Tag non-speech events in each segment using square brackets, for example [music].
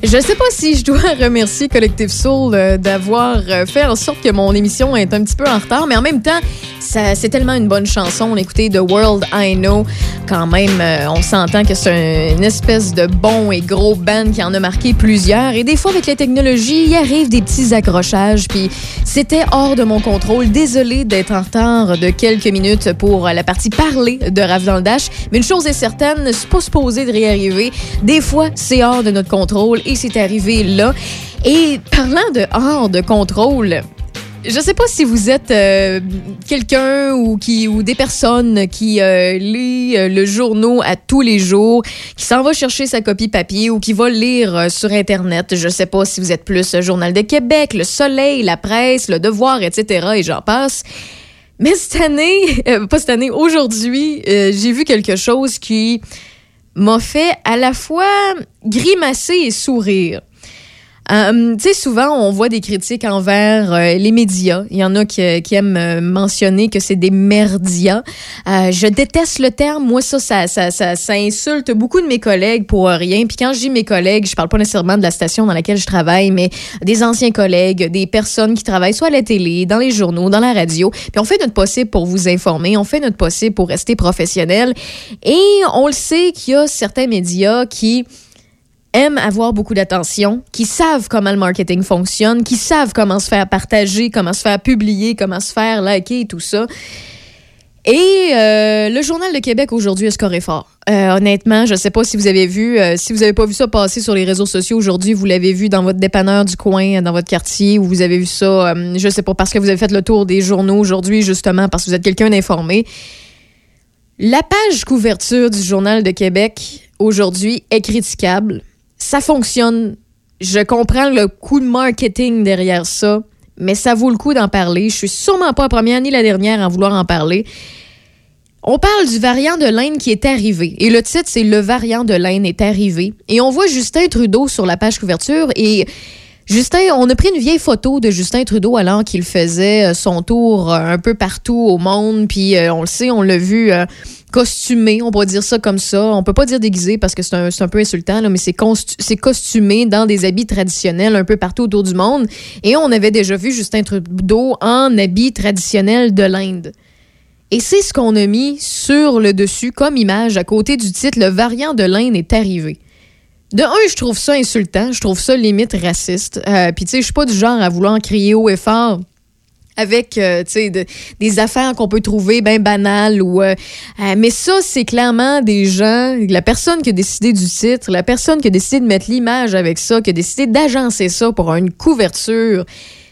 Je sais pas si je dois [laughs] remercier Collective Soul euh, d'avoir euh, fait en sorte que mon émission est un petit peu en retard, mais en même temps, c'est tellement une bonne chanson. On écoutait The World I Know. Quand même, euh, on s'entend que c'est une espèce de bon et gros band qui en a marqué plusieurs. Et des fois, avec les technologies, il arrive des petits accrochages. Puis c'était hors de mon contrôle. Désolé d'être en retard de quelques minutes pour la partie parler de Rave dans le Dash. Mais une chose est certaine, c'est pas supposé de réarriver. Des fois, c'est hors de notre contrôle et c'est arrivé là. Et parlant de hors de contrôle, je sais pas si vous êtes euh, quelqu'un ou ou des personnes qui euh, lit euh, le journal à tous les jours, qui s'en va chercher sa copie papier ou qui va lire euh, sur internet. Je sais pas si vous êtes plus Journal de Québec, Le Soleil, La Presse, Le Devoir, etc. et j'en passe. Mais cette année, [laughs] pas cette année, aujourd'hui, j'ai vu quelque chose qui m'a fait à la fois grimacer et sourire. Euh, tu sais, souvent, on voit des critiques envers euh, les médias. Il y en a qui, qui aiment euh, mentionner que c'est des merdias. Euh, je déteste le terme. Moi, ça ça, ça, ça, ça insulte beaucoup de mes collègues pour rien. Puis quand je dis mes collègues, je parle pas nécessairement de la station dans laquelle je travaille, mais des anciens collègues, des personnes qui travaillent soit à la télé, dans les journaux, dans la radio. Puis on fait notre possible pour vous informer. On fait notre possible pour rester professionnel. Et on le sait qu'il y a certains médias qui aiment avoir beaucoup d'attention, qui savent comment le marketing fonctionne, qui savent comment se faire partager, comment se faire publier, comment se faire liker et tout ça. Et euh, le Journal de Québec aujourd'hui a scoré fort. Euh, honnêtement, je ne sais pas si vous avez vu, euh, si vous n'avez pas vu ça passer sur les réseaux sociaux aujourd'hui, vous l'avez vu dans votre dépanneur du coin, dans votre quartier, ou vous avez vu ça, je ne sais pas, parce que vous avez fait le tour des journaux aujourd'hui, justement, parce que vous êtes quelqu'un d'informé. La page couverture du Journal de Québec aujourd'hui est critiquable. Ça fonctionne. Je comprends le coût de marketing derrière ça, mais ça vaut le coup d'en parler. Je suis sûrement pas la première ni la dernière à vouloir en parler. On parle du variant de l'Inde qui est arrivé. Et le titre, c'est Le variant de l'Inde est arrivé. Et on voit Justin Trudeau sur la page couverture. Et Justin, on a pris une vieille photo de Justin Trudeau alors qu'il faisait euh, son tour euh, un peu partout au monde. Puis euh, on le sait, on l'a vu costumé, on pourrait dire ça comme ça. On peut pas dire déguisé parce que c'est un, un peu insultant, là, mais c'est costumé dans des habits traditionnels un peu partout autour du monde. Et on avait déjà vu Justin Trudeau en habits traditionnels de l'Inde. Et c'est ce qu'on a mis sur le dessus comme image à côté du titre Le variant de l'Inde est arrivé. De un, je trouve ça insultant, je trouve ça limite raciste. Euh, Puis tu sais, je suis pas du genre à vouloir crier haut et fort avec euh, des affaires qu'on peut trouver bien banales ou euh, euh, mais ça c'est clairement des gens la personne qui a décidé du titre la personne qui a décidé de mettre l'image avec ça qui a décidé d'agencer ça pour une couverture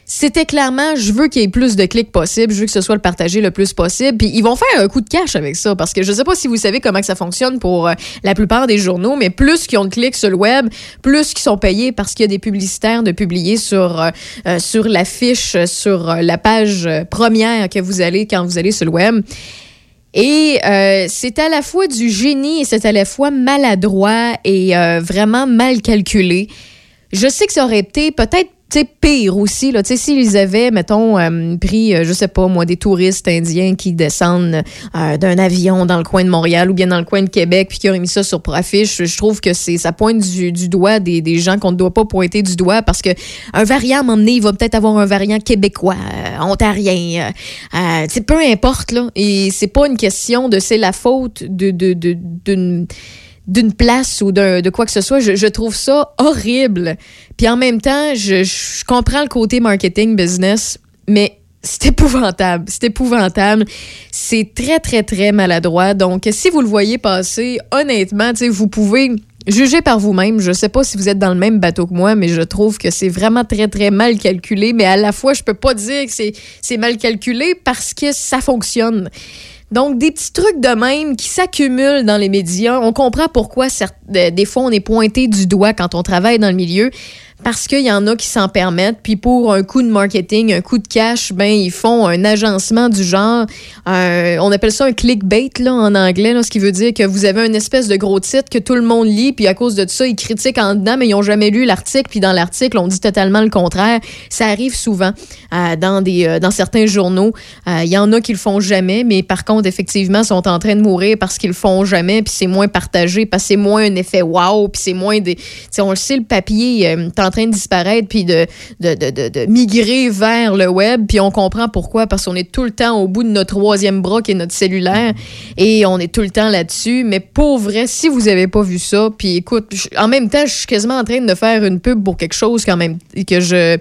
c'était clairement, je veux qu'il y ait plus de clics possible, je veux que ce soit le partagé le plus possible. Puis ils vont faire un coup de cash avec ça, parce que je sais pas si vous savez comment ça fonctionne pour euh, la plupart des journaux, mais plus qu'ils ont de clics sur le web, plus qu'ils sont payés parce qu'il y a des publicitaires de publier sur, euh, euh, sur l'affiche, sur euh, la page première que vous allez quand vous allez sur le web. Et c'est à la fois du génie et c'est à la fois maladroit et vraiment mal calculé. Je sais que ça aurait été peut-être tu sais, pire aussi. Là. Tu sais, S'ils avaient, mettons, euh, pris, euh, je sais pas moi, des touristes indiens qui descendent euh, d'un avion dans le coin de Montréal ou bien dans le coin de Québec puis qui auraient mis ça sur affiche, je trouve que c'est ça pointe du, du doigt des, des gens qu'on ne doit pas pointer du doigt parce que un variant, à un moment donné, il va peut-être avoir un variant québécois, ontarien, tu peu importe. Là. Et c'est pas une question de c'est la faute de, de, de, d'une place ou de quoi que ce soit. Je, trouve ça horrible. Puis en même temps, je, comprends le côté marketing business, mais c'est épouvantable. C'est épouvantable. C'est très, très, très maladroit. Donc, si vous le voyez passer, honnêtement, vous pouvez juger par vous-même. Je sais pas si vous êtes dans le même bateau que moi, mais je trouve que c'est vraiment très, très mal calculé. Mais à la fois, je peux pas dire que c'est mal calculé parce que ça fonctionne. Donc, des petits trucs de même qui s'accumulent dans les médias. On comprend pourquoi euh, des fois on est pointé du doigt quand on travaille dans le milieu. Parce qu'il y en a qui s'en permettent. Puis pour un coup de marketing, un coup de cash, ben ils font un agencement du genre. Euh, on appelle ça un clickbait là, en anglais, ce qui veut dire que vous avez une espèce de gros titre que tout le monde lit, puis à cause de ça, ils critiquent en dedans, mais ils n'ont jamais lu l'article. Puis dans l'article, on dit totalement le contraire. Ça arrive souvent euh, dans, des, euh, dans certains journaux. Il y en a qui le font jamais, mais par contre, effectivement, sont en train de mourir parce qu'ils le font jamais, puis c'est moins partagé, parce que c'est moins un effet wow, puis c'est moins des. on le sait, le papier en train de disparaître, puis de, de, de, de, migrer vers le web, puis on comprend pourquoi, parce qu'on est tout le temps au bout de notre troisième bras qui est notre cellulaire, et on est tout le temps là-dessus. Mais pour vrai, si vous avez pas vu ça, puis écoute, en même temps, je suis quasiment en train de faire une pub pour quelque chose quand même que je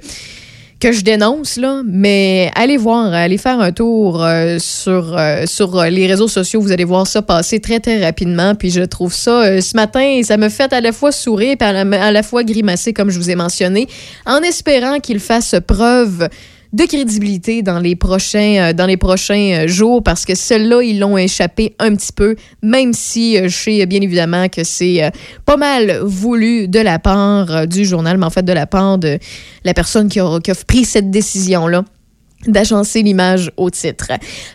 que je dénonce, là, mais allez voir, allez faire un tour euh, sur, euh, sur euh, les réseaux sociaux. Vous allez voir ça passer très, très rapidement. Puis je trouve ça, ce matin, ça me fait à la fois sourire et à la, à la fois grimacer, comme je vous ai mentionné, en espérant qu'il fasse preuve de crédibilité dans les prochains, euh, dans les prochains euh, jours parce que ceux-là, ils l'ont échappé un petit peu, même si euh, je sais bien évidemment que c'est pas mal voulu de la part du journal, mais en fait de la part de la personne qui a, qui a pris cette décision-là d'agencer l'image au titre.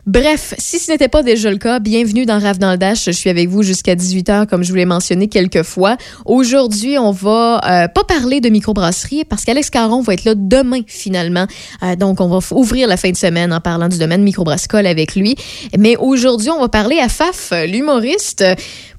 Bref, si ce n'était pas déjà le cas, bienvenue dans Rave dans le Dash. Je suis avec vous jusqu'à 18h, comme je vous l'ai mentionné quelques fois. Aujourd'hui, on va euh, pas parler de microbrasserie parce qu'Alex Caron va être là demain, finalement. Euh, donc, on va ouvrir la fin de semaine en parlant du domaine microbrassicole avec lui. Mais aujourd'hui, on va parler à Faf, l'humoriste.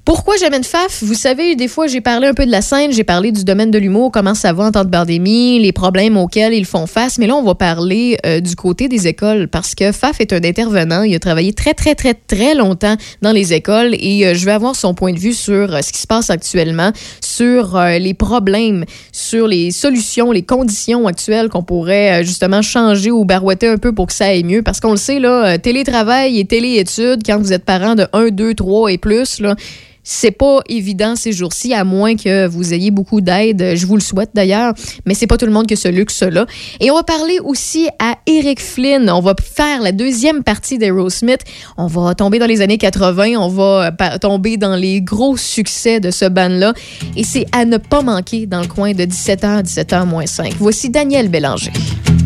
Pourquoi j'amène Faf? Vous savez, des fois, j'ai parlé un peu de la scène, j'ai parlé du domaine de l'humour, comment ça va en temps de pandémie, les problèmes auxquels ils font face. Mais là, on va parler euh, du côté des écoles parce que Faf est un intervenant. Il a travaillé très, très, très, très longtemps dans les écoles et euh, je vais avoir son point de vue sur euh, ce qui se passe actuellement, sur les problèmes, sur les solutions, les conditions actuelles qu'on pourrait justement changer ou barouetter un peu pour que ça aille mieux. Parce qu'on le sait, là, télétravail et téléétudes, quand vous êtes parent de 1, 2, 3 et plus, là, c'est pas évident ces jours-ci, à moins que vous ayez beaucoup d'aide. Je vous le souhaite d'ailleurs, mais c'est pas tout le monde qui a ce luxe-là. Et on va parler aussi à Eric Flynn. On va faire la deuxième partie d'Aerosmith. On va tomber dans les années 80. On va tomber dans les gros succès de ce band-là. Et c'est à ne pas manquer dans le coin de 17h, 17h moins 5. Voici Daniel Bélanger.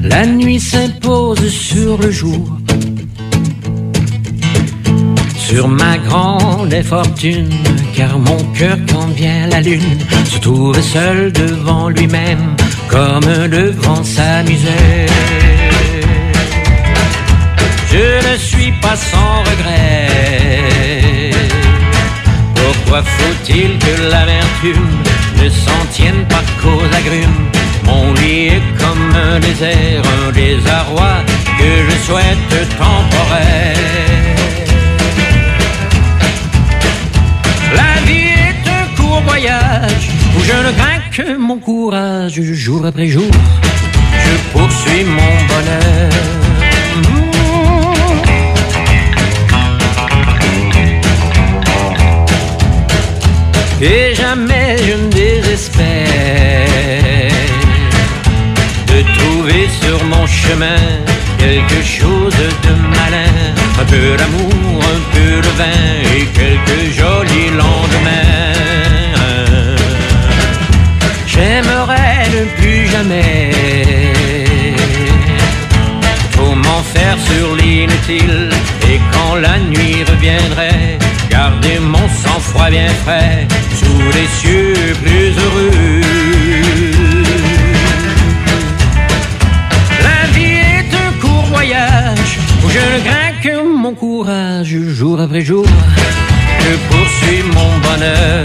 La nuit s'impose sur le jour sur ma grande fortune, car mon cœur, quand vient la lune, se trouve seul devant lui-même, comme devant sa misère. Je ne suis pas sans regret. Pourquoi faut-il que l'amertume ne s'en tienne pas qu'aux agrumes? Mon lit est comme un désert, un désarroi que je souhaite temporaire. Voyage où je ne crains que mon courage jour après jour. Je poursuis mon bonheur. Et jamais je ne désespère de trouver sur mon chemin quelque chose de malin, un peu d'amour, un de vin et quelques jolis lendemains. J'aimerais ne plus jamais Faut m'en faire sur l'inutile Et quand la nuit reviendrait Garder mon sang-froid bien frais Sous les cieux plus heureux La vie est un court voyage Où je ne mon courage Jour après jour Je poursuis mon bonheur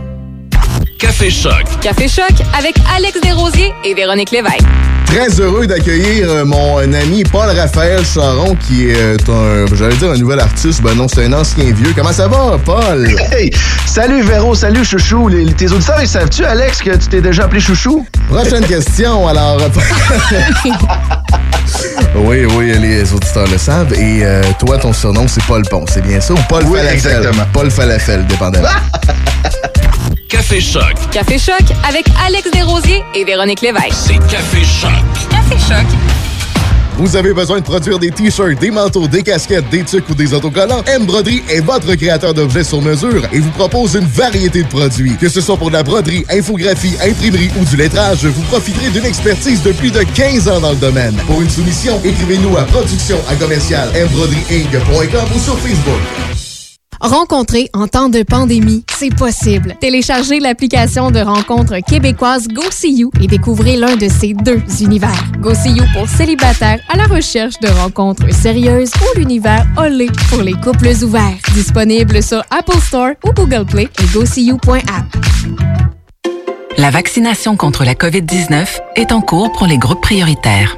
Café Choc. Café Choc avec Alex Desrosiers et Véronique Lévesque. Très heureux d'accueillir euh, mon ami Paul Raphaël Charon, qui est un, j'allais dire un nouvel artiste, ben non, c'est un ancien vieux. Comment ça va, Paul? Hey! Salut Véro, salut Chouchou. Les, tes auditeurs, ils savent-tu, Alex, que tu t'es déjà appelé Chouchou? Prochaine [laughs] question, alors. [laughs] oui, oui, les auditeurs le savent. Et euh, toi, ton surnom, c'est Paul Pont, c'est bien ça? Ou Paul Oui, Falafel? exactement. Paul Falafel, dépendamment. [laughs] Café Choc. Café Choc avec Alex Desrosiers et Véronique Lévesque. C'est Café Choc. Café Choc. Vous avez besoin de produire des t-shirts, des manteaux, des casquettes, des tucs ou des autocollants? M Broderie est votre créateur d'objets sur mesure et vous propose une variété de produits. Que ce soit pour de la broderie, infographie, imprimerie ou du lettrage, vous profiterez d'une expertise de plus de 15 ans dans le domaine. Pour une soumission, écrivez-nous à production à commercial mbroderieinc.com ou sur Facebook. Rencontrer en temps de pandémie, c'est possible. Téléchargez l'application de rencontre québécoise GoSeeYou et découvrez l'un de ces deux univers. GoSeeYou pour célibataires à la recherche de rencontres sérieuses ou l'univers Olé pour les couples ouverts. Disponible sur Apple Store ou Google Play et GoSeeYou.app. La vaccination contre la COVID-19 est en cours pour les groupes prioritaires.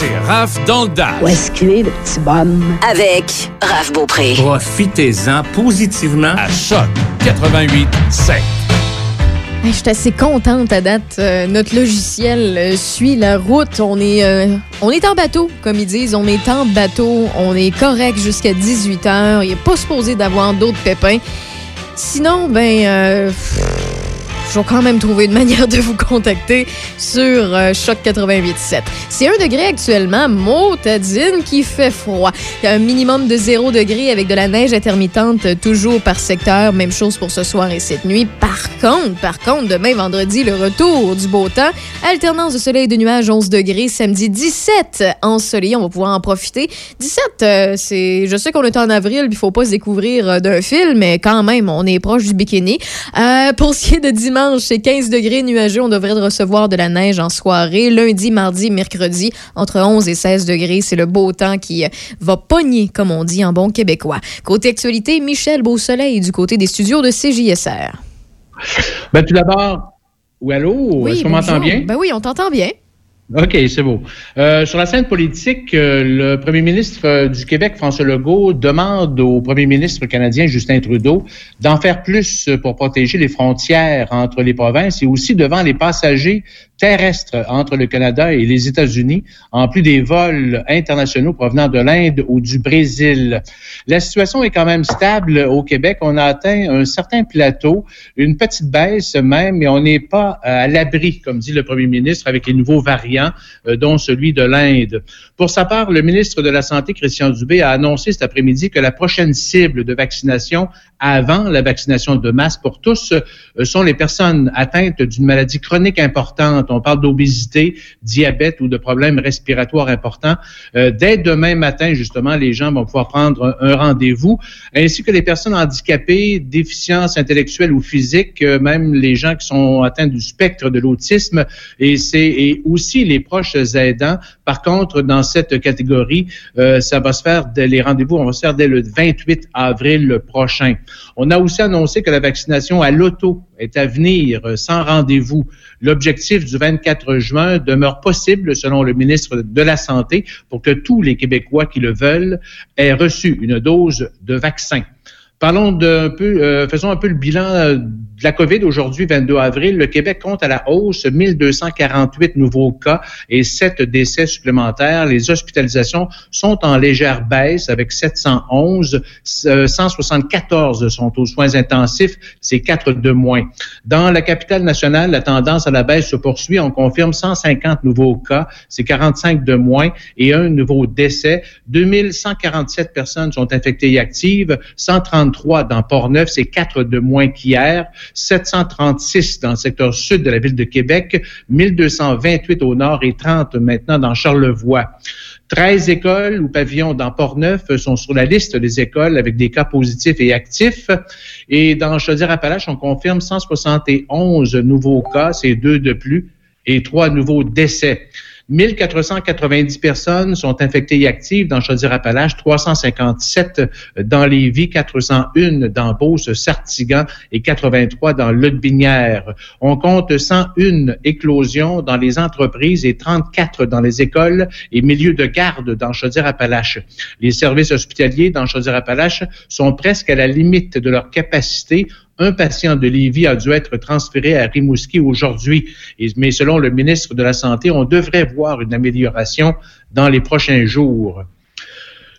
C'est Raph dans le Dash. Où est-ce qu'il est, le petit bonhomme? Avec Raph Beaupré. Profitez-en positivement à Choc 88 7. Hey, Je suis assez contente à date. Euh, notre logiciel euh, suit la route. On est, euh, on est en bateau, comme ils disent. On est en bateau. On est correct jusqu'à 18 h. Il n'est pas supposé d'avoir d'autres pépins. Sinon, ben, euh, pff, toujours quand même trouver une manière de vous contacter sur euh, Choc 88.7. C'est un degré actuellement, motadine, qui fait froid. Il y a un minimum de 0 degré avec de la neige intermittente euh, toujours par secteur. Même chose pour ce soir et cette nuit. Par contre, par contre, demain vendredi, le retour du beau temps. Alternance de soleil et de nuages, 11 degrés. Samedi, 17 ensoleillé. On va pouvoir en profiter. 17, euh, c'est... Je sais qu'on est en avril, il faut pas se découvrir euh, d'un film, mais quand même, on est proche du bikini. Euh, pour ce qui est de dimanche, c'est 15 degrés nuageux. On devrait recevoir de la neige en soirée. Lundi, mardi, mercredi, entre 11 et 16 degrés. C'est le beau temps qui euh, va pogner, comme on dit en bon québécois. Côté actualité, Michel Beausoleil du côté des studios de CJSR. Ben, tout d'abord, ou allô? Est-ce qu'on m'entend bien? Ben oui, on t'entend bien. OK, c'est beau. Euh, sur la scène politique, euh, le premier ministre euh, du Québec, François Legault, demande au premier ministre canadien, Justin Trudeau, d'en faire plus pour protéger les frontières entre les provinces et aussi devant les passagers terrestres entre le Canada et les États-Unis, en plus des vols internationaux provenant de l'Inde ou du Brésil. La situation est quand même stable au Québec. On a atteint un certain plateau, une petite baisse même, mais on n'est pas à l'abri, comme dit le premier ministre, avec les nouveaux variants, euh, dont celui de l'Inde. Pour sa part, le ministre de la Santé, Christian Dubé, a annoncé cet après-midi que la prochaine cible de vaccination avant la vaccination de masse pour tous euh, sont les personnes atteintes d'une maladie chronique importante. On parle d'obésité, diabète ou de problèmes respiratoires importants. Euh, dès demain matin, justement, les gens vont pouvoir prendre un, rendez-vous, ainsi que les personnes handicapées, déficiences intellectuelles ou physiques, euh, même les gens qui sont atteints du spectre de l'autisme, et c'est et aussi les proches aidants. Par contre, dans cette catégorie, euh, ça va se faire, dès les rendez-vous, on va se faire dès le 28 avril prochain. On a aussi annoncé que la vaccination à l'auto est à venir euh, sans rendez-vous. L'objectif du 24 juin demeure possible, selon le ministre de la Santé, pour que tous les Québécois qui le veulent aient reçu une dose de vaccin. Parlons d'un peu, euh, faisons un peu le bilan euh, de la COVID aujourd'hui, 22 avril. Le Québec compte à la hausse 1248 nouveaux cas et 7 décès supplémentaires. Les hospitalisations sont en légère baisse avec 711. Euh, 174 sont aux soins intensifs, c'est 4 de moins. Dans la capitale nationale, la tendance à la baisse se poursuit. On confirme 150 nouveaux cas, c'est 45 de moins et un nouveau décès. 2147 personnes sont infectées et actives, 133 dans Port-Neuf, c'est 4 de moins qu'hier. 736 dans le secteur sud de la ville de Québec, 1228 au nord et 30 maintenant dans Charlevoix. 13 écoles ou pavillons dans Port-Neuf sont sur la liste des écoles avec des cas positifs et actifs. Et dans Chaudière-Appalaches, on confirme 171 nouveaux cas, c'est deux de plus, et trois nouveaux décès. 1490 personnes sont infectées et actives dans Chaudière-Appalaches, 357 dans Lévis, 401 dans Beauce, Sartigan et 83 dans Lotbinière. On compte 101 éclosions dans les entreprises et 34 dans les écoles et milieux de garde dans Chaudière-Appalaches. Les services hospitaliers dans Chaudière-Appalaches sont presque à la limite de leur capacité un patient de Lévis a dû être transféré à Rimouski aujourd'hui. Mais selon le ministre de la Santé, on devrait voir une amélioration dans les prochains jours.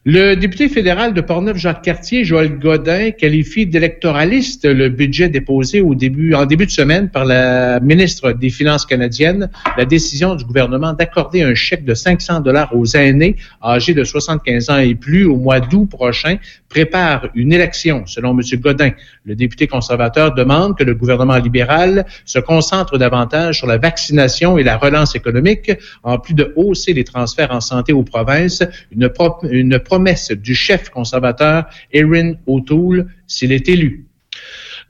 Le député fédéral de Portneuf-Jacques-Cartier, Joël Godin, qualifie d'électoraliste le budget déposé au début, en début de semaine par la ministre des Finances canadienne, la décision du gouvernement d'accorder un chèque de 500 dollars aux aînés âgés de 75 ans et plus au mois d'août prochain prépare une élection, selon M. Godin. Le député conservateur demande que le gouvernement libéral se concentre davantage sur la vaccination et la relance économique, en plus de hausser les transferts en santé aux provinces, une, pro- une promesse du chef conservateur Erin O'Toole s'il est élu.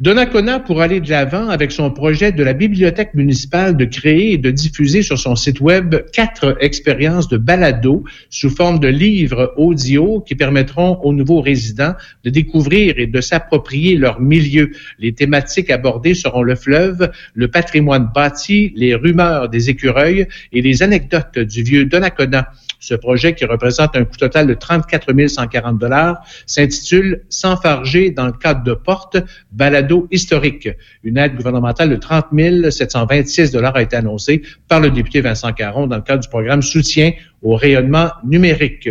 Donnacona pour aller de l'avant avec son projet de la bibliothèque municipale de créer et de diffuser sur son site web quatre expériences de balado sous forme de livres audio qui permettront aux nouveaux résidents de découvrir et de s'approprier leur milieu. Les thématiques abordées seront le fleuve, le patrimoine bâti, les rumeurs des écureuils et les anecdotes du vieux Donnacona. Ce projet, qui représente un coût total de 34 140 dollars, s'intitule S'enfarger dans le cadre de porte, balado historique. Une aide gouvernementale de 30 726 dollars a été annoncée par le député Vincent Caron dans le cadre du programme Soutien au rayonnement numérique.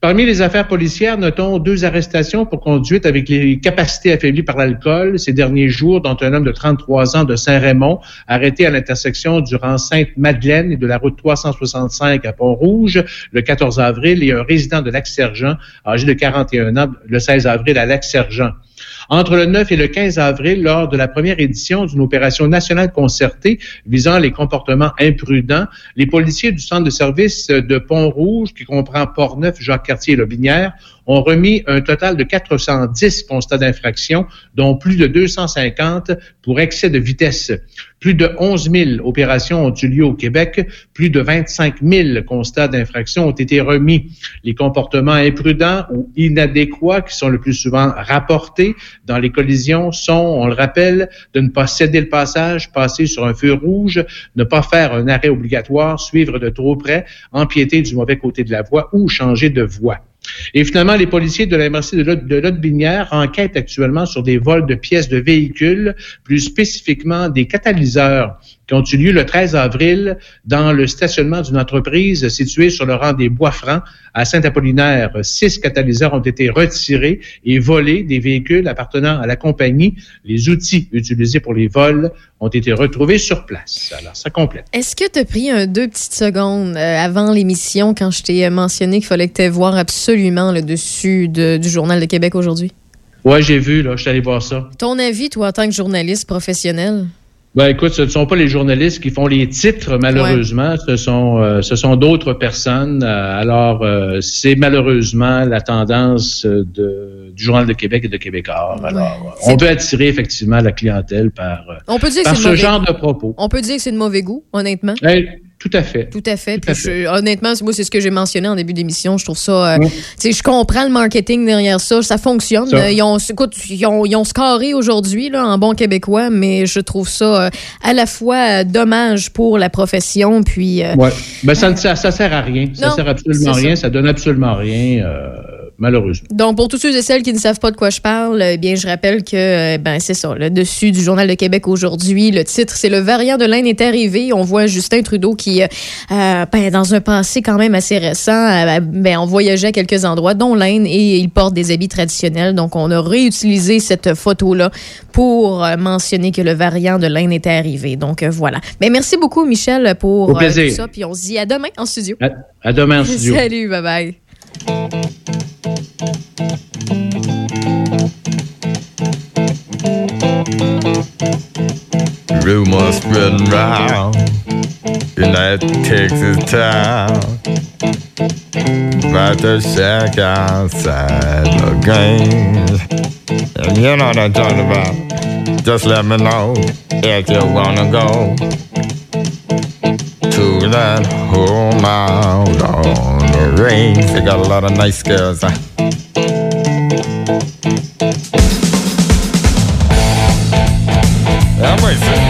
Parmi les affaires policières, notons deux arrestations pour conduite avec les capacités affaiblies par l'alcool ces derniers jours, dont un homme de 33 ans de Saint-Raymond, arrêté à l'intersection du rang Sainte-Madeleine et de la route 365 à Pont-Rouge le 14 avril, et un résident de Lac-Sergent, âgé de 41 ans, le 16 avril à Lac-Sergent. Entre le 9 et le 15 avril, lors de la première édition d'une opération nationale concertée visant les comportements imprudents, les policiers du centre de service de Pont-Rouge, qui comprend Port-Neuf, Jacques-Cartier et Lobinière, ont remis un total de 410 constats d'infraction, dont plus de 250 pour excès de vitesse. Plus de 11 000 opérations ont eu lieu au Québec. Plus de 25 000 constats d'infraction ont été remis. Les comportements imprudents ou inadéquats qui sont le plus souvent rapportés dans les collisions sont, on le rappelle, de ne pas céder le passage, passer sur un feu rouge, ne pas faire un arrêt obligatoire, suivre de trop près, empiéter du mauvais côté de la voie ou changer de voie. Et finalement, les policiers de la MRC de Lot-Binière enquêtent actuellement sur des vols de pièces de véhicules, plus spécifiquement des catalyseurs qui ont eu lieu le 13 avril dans le stationnement d'une entreprise située sur le rang des Bois-Francs à Saint-Apollinaire. Six catalyseurs ont été retirés et volés des véhicules appartenant à la compagnie. Les outils utilisés pour les vols ont été retrouvés sur place. Alors, ça complète. Est-ce que tu as pris un, deux petites secondes euh, avant l'émission quand je t'ai mentionné qu'il fallait que tu voir absolument le dessus du Journal de Québec aujourd'hui? Oui, j'ai vu, là, je suis allé voir ça. Ton avis, toi, en tant que journaliste professionnel? Ben écoute, ce ne sont pas les journalistes qui font les titres, malheureusement. Ce sont euh, ce sont d'autres personnes. Euh, alors, euh, c'est malheureusement la tendance de, du Journal de Québec et de Québécois. Alors, on peut attirer effectivement la clientèle par, on peut dire par ce genre de propos. On peut dire que c'est de mauvais goût, honnêtement. Tout à fait. Tout à fait. honnêtement, moi, c'est ce que j'ai mentionné en début d'émission. Je trouve ça. Euh, je comprends le marketing derrière ça. Ça fonctionne. Ils, ont, écoute, ils, ont, ils ont scoré aujourd'hui en bon québécois, mais je trouve ça euh, à la fois dommage pour la profession. Puis. Euh, ouais. Ben, ça, ça, ça, sert à rien. Ça sert absolument à rien. Ça. ça donne absolument rien malheureusement. Donc, pour tous ceux et celles qui ne savent pas de quoi je parle, eh bien, je rappelle que, euh, ben, c'est ça, le dessus du Journal de Québec aujourd'hui, le titre, c'est Le variant de l'Inde est arrivé. On voit Justin Trudeau qui, euh, euh, ben, dans un passé quand même assez récent, ben, on voyageait à quelques endroits, dont l'Inde, et il porte des habits traditionnels. Donc, on a réutilisé cette photo-là pour mentionner que le variant de l'Inde était arrivé. Donc, voilà. Mais merci beaucoup, Michel, pour tout ça. Puis on se dit à demain en studio. À, à demain en [laughs] studio. Salut, bye bye. Thank you. Rumors spreading round in that Texas town about the shack outside the game. And you know what I'm talking about. Just let me know if you wanna go to that home out on the range. They got a lot of nice girls. Huh? I'm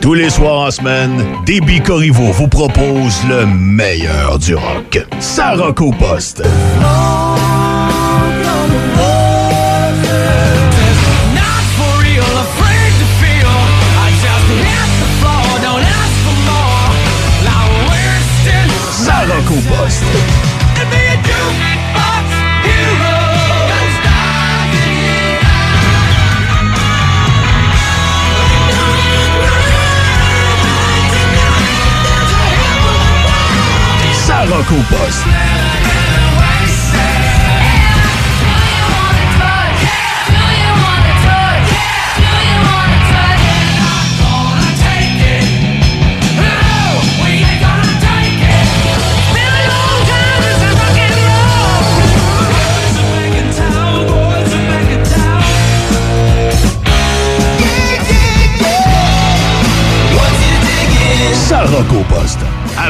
Tous les soirs en semaine, DB Corriveau vous propose le meilleur du rock. Ça rock au poste. Ça rock au poste. Ça rock.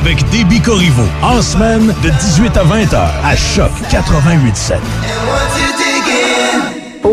Avec Déby Corriveau. En semaine de 18 à 20 heures à Choc 88.7.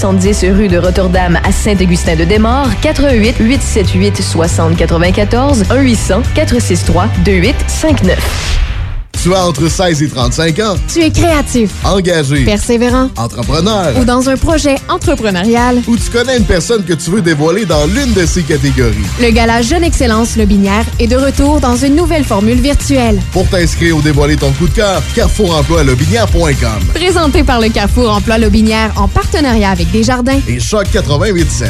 270 rue de Rotterdam à Saint-Augustin-de-Desmaures, 88 878 60 94 1 800 463 2859. Tu as entre 16 et 35 ans. Tu es créatif, Engagé. persévérant Entrepreneur. ou dans un projet entrepreneurial. Ou tu connais une personne que tu veux dévoiler dans l'une de ces catégories. Le Gala Jeune Excellence Lobinière est de retour dans une nouvelle formule virtuelle. Pour t'inscrire ou dévoiler ton coup de cœur, carrefouremploilobinière.com Présenté par le Carrefour Emploi Lobinière en partenariat avec Desjardins. et Choc 88.7.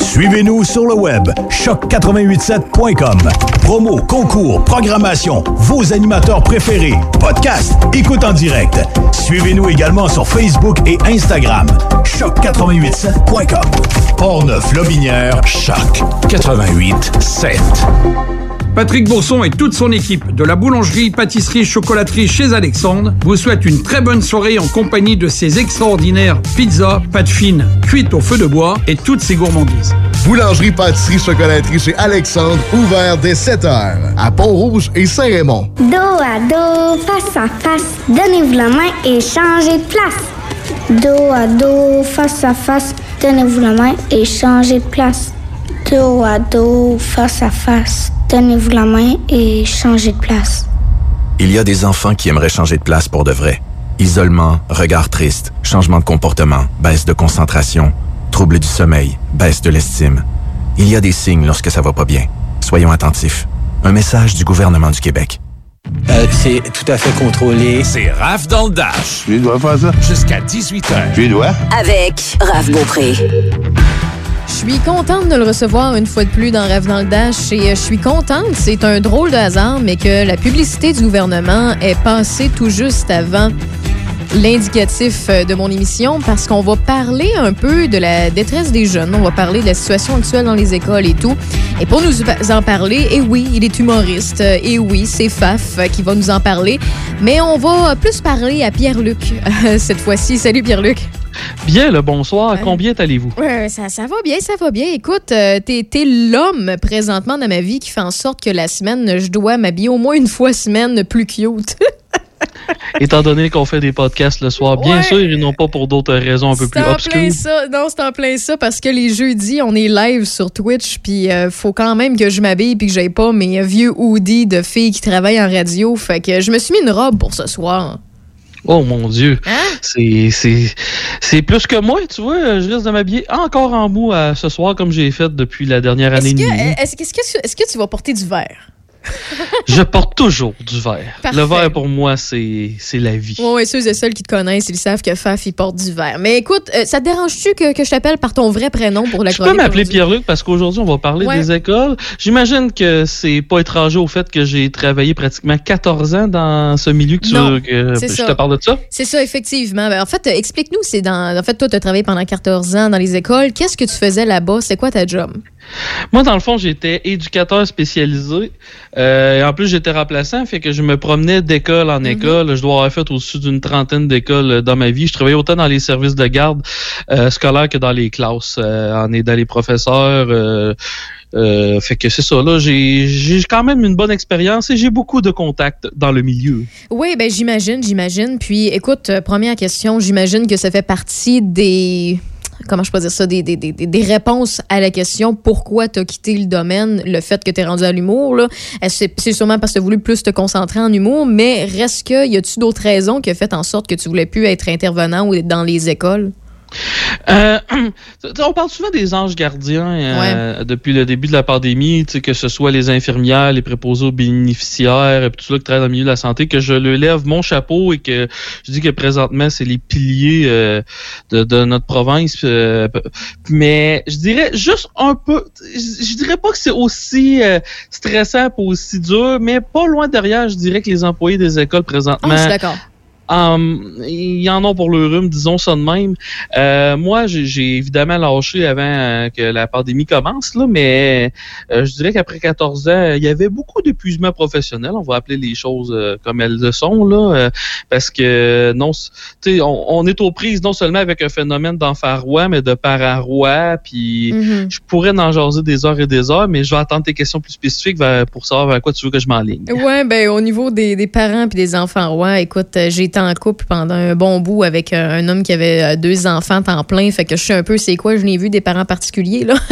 Suivez-nous sur le web choc887.com. Promo, concours, programmation, vos animateurs préférés, podcast, écoute en direct. Suivez-nous également sur Facebook et Instagram. choc887.com. Portneuf Lobinière, Choc 88.7. Patrick Bourson et toute son équipe de la boulangerie, pâtisserie, chocolaterie chez Alexandre vous souhaitent une très bonne soirée en compagnie de ces extraordinaires pizzas, pâtes fines, cuites au feu de bois et toutes ces gourmandises. Boulangerie, pâtisserie, chocolaterie chez Alexandre, ouvert dès 7 heures. À Pont-Rouge et Saint-Raymond. Dos à dos, face à face, donnez-vous la main et changez de place. Dos à dos, face à face, donnez-vous la main et changez de place. Dos à dos, face à face, donnez-vous la main et changez de place. Il y a des enfants qui aimeraient changer de place pour de vrai. Isolement, regard triste, changement de comportement, baisse de concentration, trouble du sommeil, baisse de l'estime. Il y a des signes lorsque ça va pas bien. Soyons attentifs. Un message du gouvernement du Québec. Euh, c'est tout à fait contrôlé. C'est Raph dans le Dash. Tu dois faire ça? Jusqu'à 18h. Tu dois? Avec Raph Beaupré. Je suis contente de le recevoir une fois de plus dans Rêve dans le Dash et euh, je suis contente, c'est un drôle de hasard, mais que la publicité du gouvernement est passée tout juste avant l'indicatif euh, de mon émission parce qu'on va parler un peu de la détresse des jeunes, on va parler de la situation actuelle dans les écoles et tout. Et pour nous en parler, et oui, il est humoriste, euh, et oui, c'est Faf euh, qui va nous en parler, mais on va plus parler à Pierre-Luc cette fois-ci. Salut Pierre-Luc. Bien, le bonsoir. Combien allez-vous? Ouais, ça, ça va bien, ça va bien. Écoute, euh, t'es t'es l'homme présentement dans ma vie qui fait en sorte que la semaine, je dois m'habiller au moins une fois semaine plus cute. [laughs] [laughs] Étant donné qu'on fait des podcasts le soir, bien Ouais. sûr, et non pas pour d'autres raisons un peu plus obscures. plein ça. Non, c'est en plein ça parce que les jeudis, on est live sur Twitch, puis euh, faut quand même que je m'habille puis que j'aille pas mes vieux hoodies de filles qui travaillent en radio. Fait que je me suis mis une robe pour ce soir. Oh mon Dieu. Hein? C'est, plus que moi, tu vois. Je risque de m'habiller encore en mou ce soir comme j'ai fait depuis la dernière année Est-ce que, tu vas porter du vert? Je porte toujours du. Parfait. Le vert, pour moi, c'est, la vie. Oui, ouais, ceux et celles qui te connaissent, ils savent que Faf, il porte du vert. Mais écoute, euh, ça te dérange-tu que, que je t'appelle par ton vrai prénom pour la Tu peux m'appeler? Pierre-Luc parce qu'aujourd'hui, on va parler Ouais. des écoles. J'imagine que c'est pas étranger au fait que j'ai travaillé pratiquement 14 ans dans ce milieu que tu Non, veux que je ça. te parle de ça. C'est ça, effectivement. Ben, en fait, explique-nous, c'est dans. En fait, toi, tu as travaillé pendant 14 ans dans les écoles. Qu'est-ce que tu faisais là-bas? C'est quoi ta job? Moi, dans le fond, j'étais éducateur spécialisé. Euh, et en plus, j'étais remplaçant, fait que je me promenais d'école en école. Je dois avoir fait au-dessus d'une trentaine d'écoles euh, dans ma vie. Je travaillais autant dans les services de garde euh, scolaire que dans les classes, euh, en aidant les professeurs. euh, euh, fait que c'est ça, là, j'ai j'ai quand même une bonne expérience et j'ai beaucoup de contacts dans le milieu. Oui, ben j'imagine, j'imagine. Puis, écoute, première question, j'imagine que ça fait partie des. Comment je peux dire ça? Des, des, des, des réponses à la question pourquoi tu as quitté le domaine, le fait que tu es rendu à l'humour. C'est sûrement parce que tu as voulu plus te concentrer en humour, mais reste que, y a-tu d'autres raisons qui ont fait en sorte que tu voulais plus être intervenant ou dans les écoles? Euh, [clears throat] on parle souvent des anges gardiens euh, depuis le début de la pandémie, tu sais, que ce soit les infirmières, les préposés aux bénéficiaires, et tout ça qui travaillent dans le milieu de la santé, que je le lève mon chapeau et que je dis que présentement, c'est les piliers euh, de, de notre province. euh, mais je dirais juste un peu, je, je dirais pas que c'est aussi euh, stressant pas aussi dur, mais pas loin derrière, je dirais que les employés des écoles présentement... Ah, je suis d'accord. Um, ils en ont pour le rhume, disons ça de même. Euh, moi, j'ai- évidemment lâché avant euh, que la pandémie commence, là, mais euh, je dirais qu'après 14 ans, il y avait beaucoup d'épuisement professionnel. On va appeler les choses euh, comme elles le sont, là, euh, parce que non, c- tu sais, on, on est aux prises non seulement avec un phénomène d'enfant roi, mais de parent roi. Puis Mhm. je pourrais en jaser des heures et des heures, mais je vais attendre tes questions plus spécifiques vers- pour savoir vers quoi tu veux que je m'enligne. Ouais, ben au niveau des, des parents puis des enfants rois, écoute, j'ai été en couple pendant un bon bout avec euh, un homme qui avait euh, deux enfants temps plein, fait que je sais un peu c'est quoi, je n'ai vu des parents particuliers là. [laughs]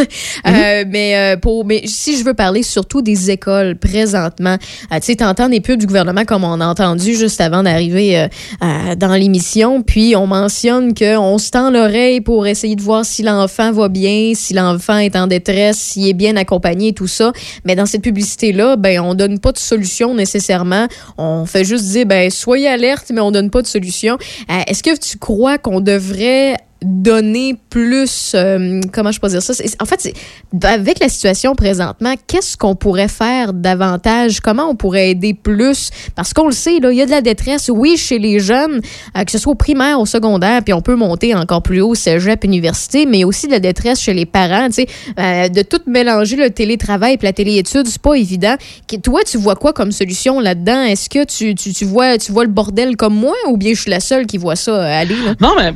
Euh, mais euh, pour mais si je veux parler surtout des écoles présentement, euh, tu sais t'entends des pubs du gouvernement comme on a entendu juste avant d'arriver euh, dans l'émission, puis on mentionne que on se tend l'oreille pour essayer de voir si l'enfant va bien, si l'enfant est en détresse, s'il est bien accompagné et tout ça. Mais dans cette publicité-là, ben, on donne pas de solution nécessairement. On fait juste dire, ben, soyez alerte, mais on donne pas de solution. Euh, Est-ce que tu crois qu'on devrait donner plus euh, comment je peux dire ça? En fait avec la situation présentement qu'est-ce qu'on pourrait faire davantage? Comment on pourrait aider plus? Parce qu'on le sait il y a de la détresse oui chez les jeunes euh, que ce soit au primaire au secondaire puis on peut monter encore plus haut cégep université mais aussi de la détresse chez les parents euh, de tout mélanger le télétravail et la téléétude c'est pas évident. Que- toi tu vois quoi comme solution là-dedans? Est-ce que tu, tu, vois tu vois le bordel comme moi ou bien je suis la seule qui voit ça aller? Non, mais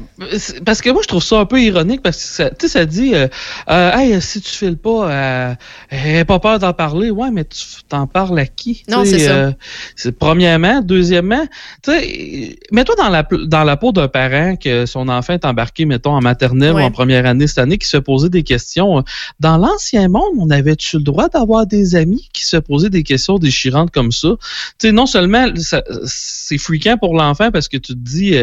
parce que moi, je trouve ça un peu ironique parce que ça, tu sais, ça dit, euh, euh, hey, si tu files pas, euh, pas peur d'en parler. Ouais, mais tu t'en parles à qui? Non, c'est ça. euh, c'est premièrement. Deuxièmement, tu sais, mets-toi dans la, dans la peau d'un parent que son enfant est embarqué, mettons, en maternelle Ouais. ou en première année cette année, qui se posait des questions. Dans l'ancien monde, on avait-tu le droit d'avoir des amis qui se posaient des questions déchirantes comme ça? Tu sais, non seulement c'est fréquent pour l'enfant parce que tu te dis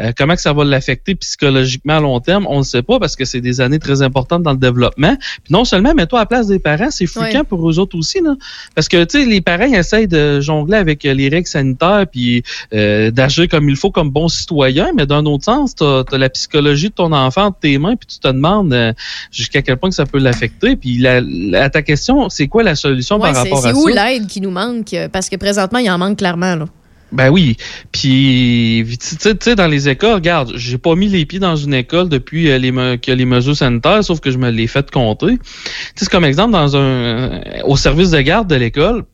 euh, comment que ça va l'affecter psychologiquement à long terme, on ne sait pas parce que c'est des années très importantes dans le développement. Puis non seulement, mets-toi à la place des parents, c'est fréquent Ouais. pour eux autres aussi. Là. Parce que tu sais, les parents ils essayent de jongler avec euh, les règles sanitaires puis euh, d'agir comme il faut comme bons citoyens, mais d'un autre sens, tu as, la psychologie de ton enfant entre tes mains, puis tu te demandes euh, jusqu'à quel point que ça peut l'affecter. Puis la, ta question, c'est quoi la solution Ouais, par c'est rapport c'est à où ça? l'aide qui nous manque? Parce que présentement il en manque clairement là Ben oui. Puis, tu sais, dans les écoles, regarde, j'ai pas mis les pieds dans une école depuis euh, les que les mesures sanitaires, sauf que je me les fait compter. Tu sais, comme exemple, dans un euh, au service de garde de l'école,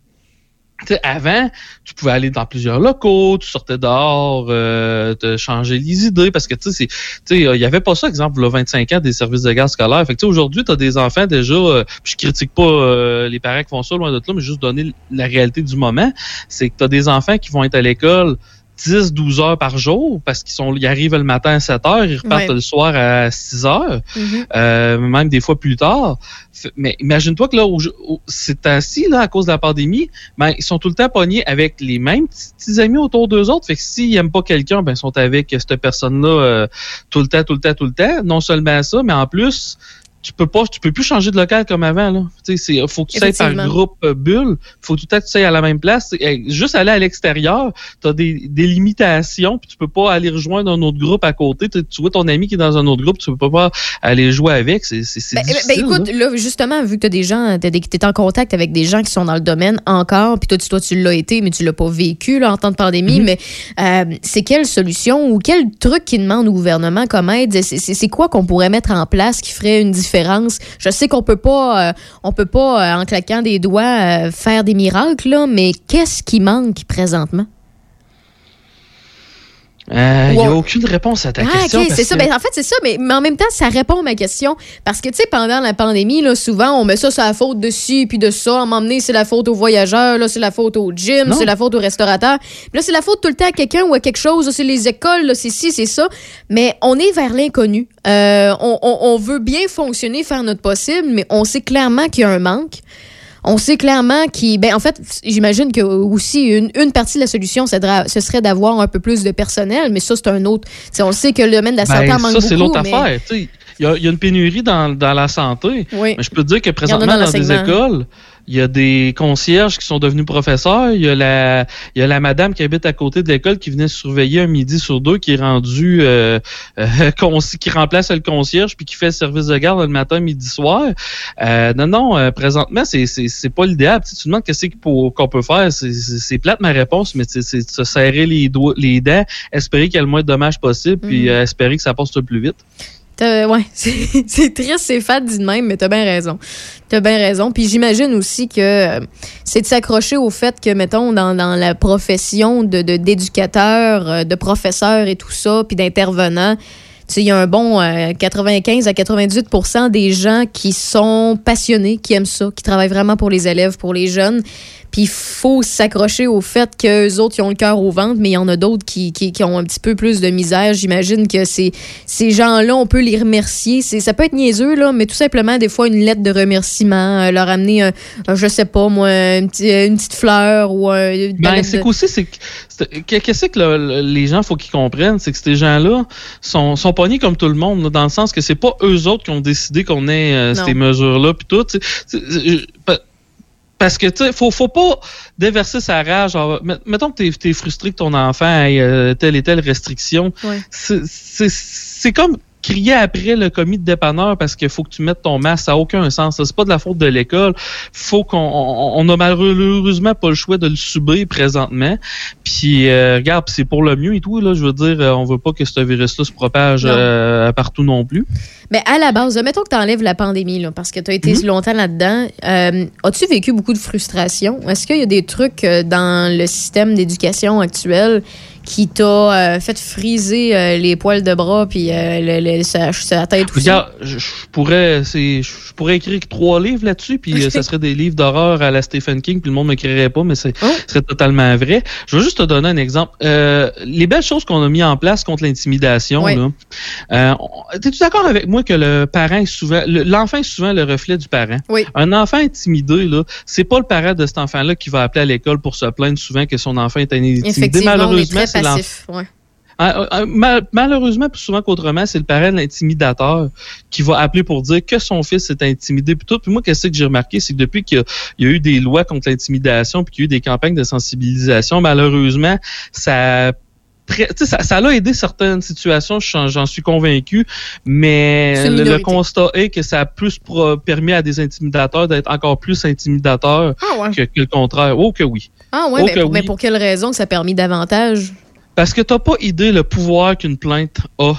avant, tu pouvais aller dans plusieurs locaux, tu sortais dehors, euh, te changer les idées, parce que tu sais, il y avait pas ça, exemple, là, 25 ans des services de garde scolaire. Fait que aujourd'hui, tu as des enfants déjà, euh, puis je critique pas euh, les parents qui font ça loin de là, mais juste donner la réalité du moment, c'est que tu as des enfants qui vont être à l'école 10-12 heures par jour parce qu'ils sont ils arrivent le matin à 7 heures, ils repartent Ouais. le soir à 6 heures, Mhm. euh, même des fois plus tard. Mais imagine-toi que là, au, au- c'est ainsi, là, à cause de la pandémie, ben, ils sont tout le temps pognés avec les mêmes petits, amis autour d'eux autres. Fait que s'ils aiment pas quelqu'un, ben, ils sont avec cette personne-là euh, tout le temps, tout le temps, tout le temps. Non seulement ça, mais en plus, tu peux pas, tu peux plus changer de local comme avant, là. Tu sais, c'est, faut que tu ailles par groupe euh, bulle. Faut tout le temps que tu ailles à la même place. Juste aller à l'extérieur, t'as des, des limitations, puis tu peux pas aller rejoindre un autre groupe à côté. Tu tu vois ton ami qui est dans un autre groupe, tu peux pas aller jouer avec. C'est, c'est, c'est Ben, ben, écoute, là. là, justement, vu que tu as des gens, tu es en contact avec des gens qui sont dans le domaine encore, puis toi, tu, toi, tu l'as été, mais tu l'as pas vécu là, en temps de pandémie, Mhm. mais euh, c'est quelle solution ou quel truc qui demande au gouvernement comme aide? C'est- C'est c'est quoi qu'on pourrait mettre en place qui ferait une différence? Je sais qu'on peut pas, euh, on peut pas, euh, en claquant des doigts, euh, faire des miracles, mais qu'est-ce qui manque présentement? Il n'y a aucune réponse à ta Ah, question. ok, parce c'est ça. que- Ben, en fait, c'est ça, mais, mais en même temps, ça répond à ma question. Parce que, tu sais, pendant la pandémie, là, souvent, on met ça sur la faute de ci puis de ça. À donné, c'est la faute aux voyageurs, là, c'est la faute au gym, c'est la faute aux restaurateurs. Puis là, c'est la faute tout le temps à quelqu'un ou à quelque chose. C'est les écoles, c'est ci, c'est ça. Mais on est vers l'inconnu. Euh, on, on- on veut bien fonctionner, faire notre possible, mais on sait clairement qu'il y a un manque. On sait clairement qu'il. Ben, en fait, j'imagine que aussi une, une partie de la solution, ce serait d'avoir un peu plus de personnel, mais ça, c'est un autre. tu sais, on sait que le domaine de la santé Ben, en manque ça, c'est l'autre mais- affaire. Il y, a, il y a une pénurie dans, dans la santé. Oui. Mais je peux te dire que présentement, dans dans, des écoles, il y a des concierges qui sont devenus professeurs. Il y a la, il y a la madame qui habite à côté de l'école qui venait surveiller un midi sur deux, qui est rendue, euh, euh, [laughs] qui remplace le concierge puis qui fait le service de garde le matin, midi, soir. Euh, non, non, euh, présentement, c'est, c'est, c'est pas l'idéal. Tu, tu demandes qu'est-ce qu'on peut faire. C'est, c'est, c'est plate ma réponse, mais c'est, se serrer les doigts, les dents, espérer qu'il y ait le moins de dommages possible, puis Mhm. euh, espérer que ça passe le plus vite. Ouais, [laughs] c'est triste, c'est fat dit de même, mais t'as bien raison. T'as bien raison. Puis j'imagine aussi que euh, c'est de s'accrocher au fait que, mettons, dans, dans la profession de d'éducateur, euh, de, professeur et tout ça, puis d'intervenant, il y a un bon euh, 95 à 98% des gens qui sont passionnés, qui aiment ça, qui travaillent vraiment pour les élèves, pour les jeunes. Puis il faut s'accrocher au fait qu'eux autres, ils ont le cœur au ventre, mais il y en a d'autres qui, qui, qui ont un petit peu plus de misère. J'imagine que c'est ces gens-là, on peut les remercier. C'est, ça peut être niaiseux, là, mais tout simplement, des fois, une lettre de remerciement, euh, leur amener, un, un, je sais pas, moi, un une petite fleur ou un. une Ben, c'est de- qu'aussi, c'est que- c'est- que- qu'est-ce que le- le- les gens faut qu'ils comprennent, c'est que ces gens-là sont, sont pognés comme tout le monde, dans le sens que c'est pas eux autres qui ont décidé qu'on ait euh, ces mesures-là puis tout. Parce que, tu sais, faut, faut pas déverser sa rage. Genre, mettons que t'es es frustré que ton enfant ait euh, telle et telle restriction. Ouais. C'est- C'est c'est comme crier après le commis de dépanneur parce qu'il faut que tu mettes ton masque, ça n'a aucun sens. C'est pas de la faute de l'école. Faut qu'on on, on a malheureusement pas le choix de le subir présentement. Puis euh, regarde, c'est pour le mieux et tout. Là, je veux dire, euh, on veut pas que ce virus-là se propage Non. euh, partout non plus. Mais à la base, mettons que tu enlèves la pandémie, là, parce que tu as été Mhm. longtemps là-dedans. euh, As-tu vécu beaucoup de frustration? Est-ce qu'il y a des trucs dans le système d'éducation actuel qui t'a euh, fait friser euh, les poils de bras puis euh, le, le- sa, sa tête aussi? Regarde, je, je pourrais, c'est, je pourrais écrire trois livres là-dessus, puis euh, ça serait des livres d'horreur à la Stephen King, puis le monde ne me créerait pas, mais c'est, Oh. ce serait totalement vrai. Je veux juste te donner un exemple. Euh, les belles choses qu'on a mis en place contre l'intimidation, là. Euh, t'es-tu d'accord avec moi que le parent est souvent, le- l'enfant est souvent le reflet du parent? Oui. Un enfant intimidé, là, c'est pas le parent de cet enfant-là qui va appeler à l'école pour se plaindre souvent que son enfant est intimidé. Malheureusement, c'est l'enfant. passif. Ouais. Ah, ah, ah, mal- malheureusement, plus souvent qu'autrement, c'est le parent de l'intimidateur qui va appeler pour dire que son fils est intimidé. Puis tout. Puis moi, qu'est-ce que j'ai remarqué, c'est que depuis qu'il y, y a eu des lois contre l'intimidation, puis qu'il y a eu des campagnes de sensibilisation, malheureusement, ça ça, ça a aidé certaines situations, j'en suis convaincu, mais le, constat est que ça a plus permis à des intimidateurs d'être encore plus intimidateurs Ah ouais. que, que le contraire. Oh que oui. Ah ouais, Oh que pour, mais oui. pour quelle raison que ça a permis davantage? Parce que t'as pas idée le pouvoir qu'une plainte a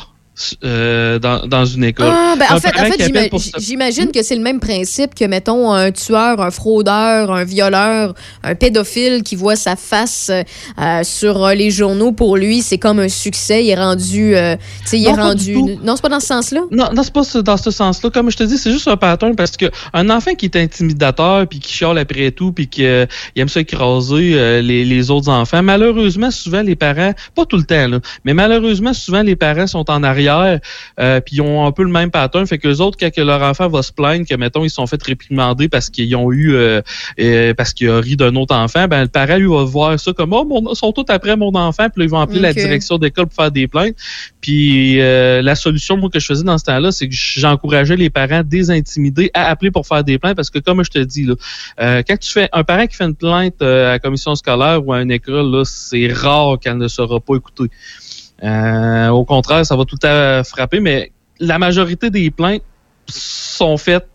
euh, dans, dans une école. Ah, ben, en fait, en j'imagine que c'est le même principe que, mettons, un tueur, un fraudeur, un violeur, un pédophile qui voit sa face euh, sur euh, les journaux. Pour lui, c'est comme un succès. Il est rendu. euh, tu sais, il est Non, du rendu. Non, c'est pas dans ce sens-là? Non, non c'est pas dans ce sens-là. Comme je te dis, c'est juste un pattern parce que un enfant qui est intimidateur puis qui chiale après tout puis qui il aime ça écraser les, les autres enfants, malheureusement, souvent les parents, pas tout le temps, là, mais malheureusement, souvent les parents sont en arrière euh, puis ils ont un peu le même pattern. Fait que les autres, quand leur enfant va se plaindre que, mettons, ils sont fait réprimander parce qu'ils ont eu euh, euh, parce qu'il a ri d'un autre enfant, ben le parent lui va voir ça comme Oh, mon, ils sont tous après mon enfant, puis là, ils vont appeler la direction d'école pour faire des plaintes. Puis euh, la solution moi que je faisais dans ce temps-là, c'est que j'encourageais les parents désintimider à appeler pour faire des plaintes parce que comme je te dis là, quand tu fais un parent qui fait une plainte à la commission scolaire ou à une école là, c'est rare qu'elle ne sera pas écoutée. Euh, au contraire, ça va tout temps frapper, mais la majorité des plaintes sont faites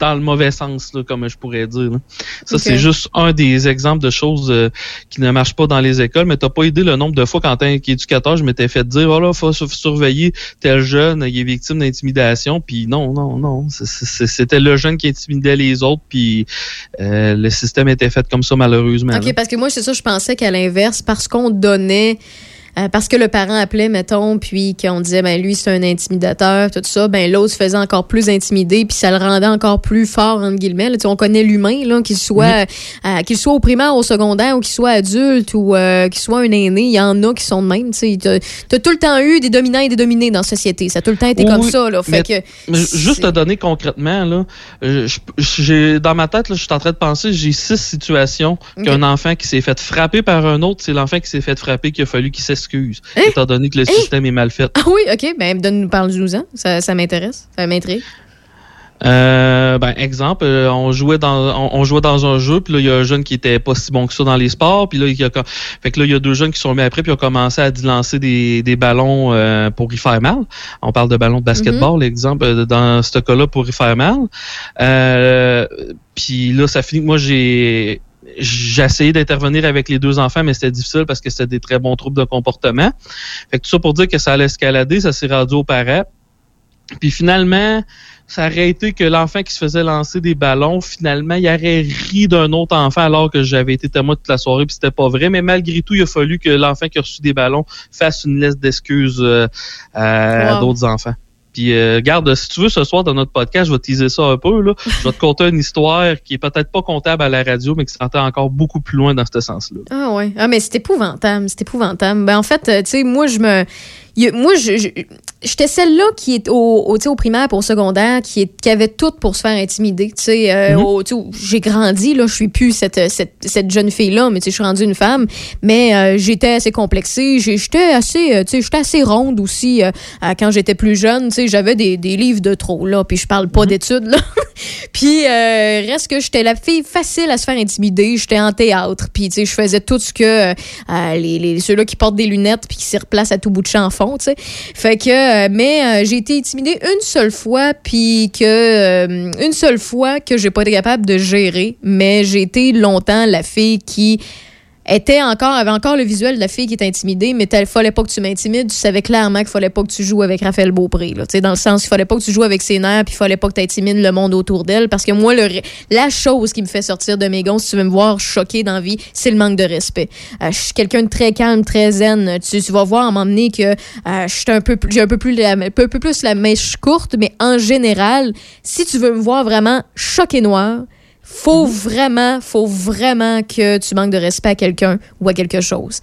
dans le mauvais sens, là, comme je pourrais dire. là. Ça, c'est juste un des exemples de choses euh, qui ne marchent pas dans les écoles, mais t'as pas aidé le nombre de fois quand t'es éducateur, je m'étais fait dire, voilà, faut sur- surveiller tel jeune, il est victime d'intimidation, puis non, non, non, c'était le jeune qui intimidait les autres, puis euh, le système était fait comme ça malheureusement. là. OK, parce que moi, c'est ça, je pensais qu'à l'inverse, parce qu'on donnait. Euh, parce que le parent appelait, mettons, puis qu'on disait, ben lui, c'est un intimidateur, tout ça, ben l'autre se faisait encore plus intimider, puis ça le rendait encore plus fort, entre guillemets. Là, Tu sais, on connaît l'humain, là, qu'il soit, euh, qu'il soit au primaire, au secondaire, ou qu'il soit adulte, ou euh, qu'il soit un aîné, il y en a qui sont de même. Tu. T'as t'as tout le temps eu des dominants et des dominés dans la société. Ça a tout le temps été Oui, comme ça, là. Fait mais- que. mais juste te donner concrètement, là, euh, j'ai dans ma tête, là, je suis en train de penser, j'ai six situations qu'un enfant qui s'est fait frapper par un autre, c'est l'enfant qui s'est fait frapper qui a fallu qu'il s'excuse, Hein? étant donné que le système est mal fait. Ah oui, OK, ben donne-nous, parle-nous-en. Ça, ça m'intéresse. Ça m'intrigue. Euh, ben exemple, euh, on jouait dans on, on jouait dans un jeu, puis là il y a un jeune qui était pas si bon que ça dans les sports, puis là il y a fait que là il y a deux jeunes qui sont mis après puis ont commencé à lancer des, des ballons euh, pour y faire mal. On parle de ballons de basketball, l'exemple euh, dans ce cas-là pour y faire mal. Puis là ça finit que moi j'ai j'ai essayé d'intervenir avec les deux enfants, mais c'était difficile parce que c'était des très bons troubles de comportement. Fait que tout ça pour dire que ça allait escalader, ça s'est rendu aux parents. Puis finalement, ça aurait été que l'enfant qui se faisait lancer des ballons, finalement, il aurait ri d'un autre enfant alors que j'avais été témoin toute la soirée, puis c'était pas vrai. Mais malgré tout, il a fallu que l'enfant qui a reçu des ballons fasse une liste d'excuses euh, à, Wow. d'autres enfants. Puis, euh, garde, si tu veux, ce soir, dans notre podcast, je vais teaser ça un peu. Là. Je vais te conter une histoire qui est peut-être pas comptable à la radio, mais qui s'entend encore beaucoup plus loin dans ce sens-là. Ah ouais. Ah mais c'est épouvantable, c'est épouvantable. Ben en fait, euh, tu sais, moi je me y a- moi j'étais celle-là qui est au au, au primaire pour au secondaire qui est qui avait tout pour se faire intimider, tu sais euh, Mhm. sais, j'ai grandi là, je suis plus cette cette, cette jeune fille là, mais je suis rendue une femme, mais euh, j'étais assez complexée, j'étais assez euh, j'étais assez ronde aussi euh, quand j'étais plus jeune, tu sais j'avais des, des livres de trop là, puis je parle pas d'études là. [laughs] Puis, reste que j'étais la fille facile à se faire intimider. J'étais en théâtre. Puis, tu sais, je faisais tout ce que les, les- ceux-là qui portent des lunettes puis qui se replacent à tout bout de champ font, Fait que, euh, mais euh, j'ai été intimidée une seule fois, puis que, euh, une seule fois que j'ai pas été capable de gérer, mais j'ai été longtemps la fille qui était encore, avait encore le visuel de la fille qui est intimidée, mais il fallait pas que tu m'intimides. Tu savais clairement qu'il fallait pas que tu joues avec Raphaël Beaupré. Là, dans le sens qu'il fallait pas que tu joues avec ses nerfs, puis il fallait pas que tu intimides le monde autour d'elle. Parce que moi, le, la chose qui me fait sortir de mes gonds, si tu veux me voir choquée dans la vie, c'est le manque de respect. Euh, je suis quelqu'un de très calme, très zen. Tu, tu vas voir m'emmener que euh, suis un peu, j'ai un peu plus, la, un peu plus la mèche courte, mais en général, si tu veux me voir vraiment choquée noire, faut vraiment, faut vraiment que tu manques de respect à quelqu'un ou à quelque chose.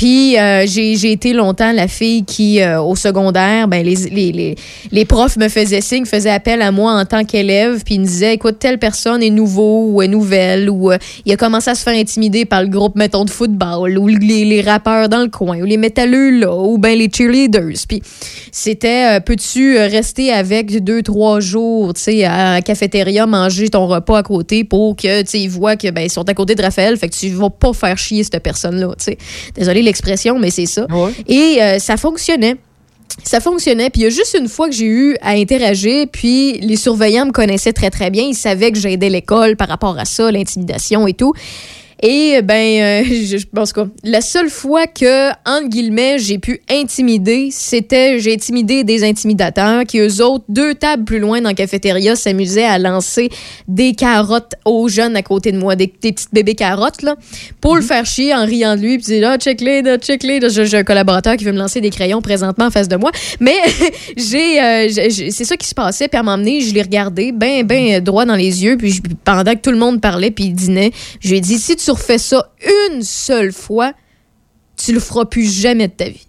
Puis euh, j'ai été longtemps la fille qui, euh, au secondaire, ben, les, les, les, les profs me faisaient signe, faisaient appel à moi en tant qu'élève, puis ils me disaient, écoute, telle personne est nouveau ou est nouvelle, ou euh, il a commencé à se faire intimider par le groupe, mettons, de football, ou les, les rappeurs dans le coin, ou les métalleux ou ben les cheerleaders. Puis c'était, euh, peux-tu rester avec deux, trois jours, tu sais, à la cafétéria, manger ton repas à côté pour que, tu sais, ils voient que, ben, ils sont à côté de Raphaël, fait que tu vas pas faire chier cette personne-là, tu sais. Désolé l'expression, mais c'est ça. Et euh, ça fonctionnait. Ça fonctionnait. Puis il y a juste une fois que j'ai eu à interagir, puis les surveillants me connaissaient très, très bien. Ils savaient que j'aidais l'école par rapport à ça, l'intimidation et tout. Et ben, euh, [laughs] je, pense que la seule fois que, entre guillemets, j'ai pu intimider, c'était j'ai intimidé des intimidateurs qui, eux autres, deux tables plus loin dans la cafétéria, s'amusaient à lancer des carottes aux jeunes à côté de moi, des, des petites bébés carottes, là, pour le faire chier en riant de lui, puis dire, ah, là, check-les. Là, J'ai j'ai un collaborateur qui veut me lancer des crayons présentement en face de moi. Mais [laughs] j'ai, euh, j'ai- j'ai- c'est ça qui se passait, puis à m'emmener, je l'ai regardé, ben, ben, droit dans les yeux, puis pendant que tout le monde parlait, puis il dînait, je lui ai dit, si tu refais ça une seule fois, tu le feras plus jamais de ta vie.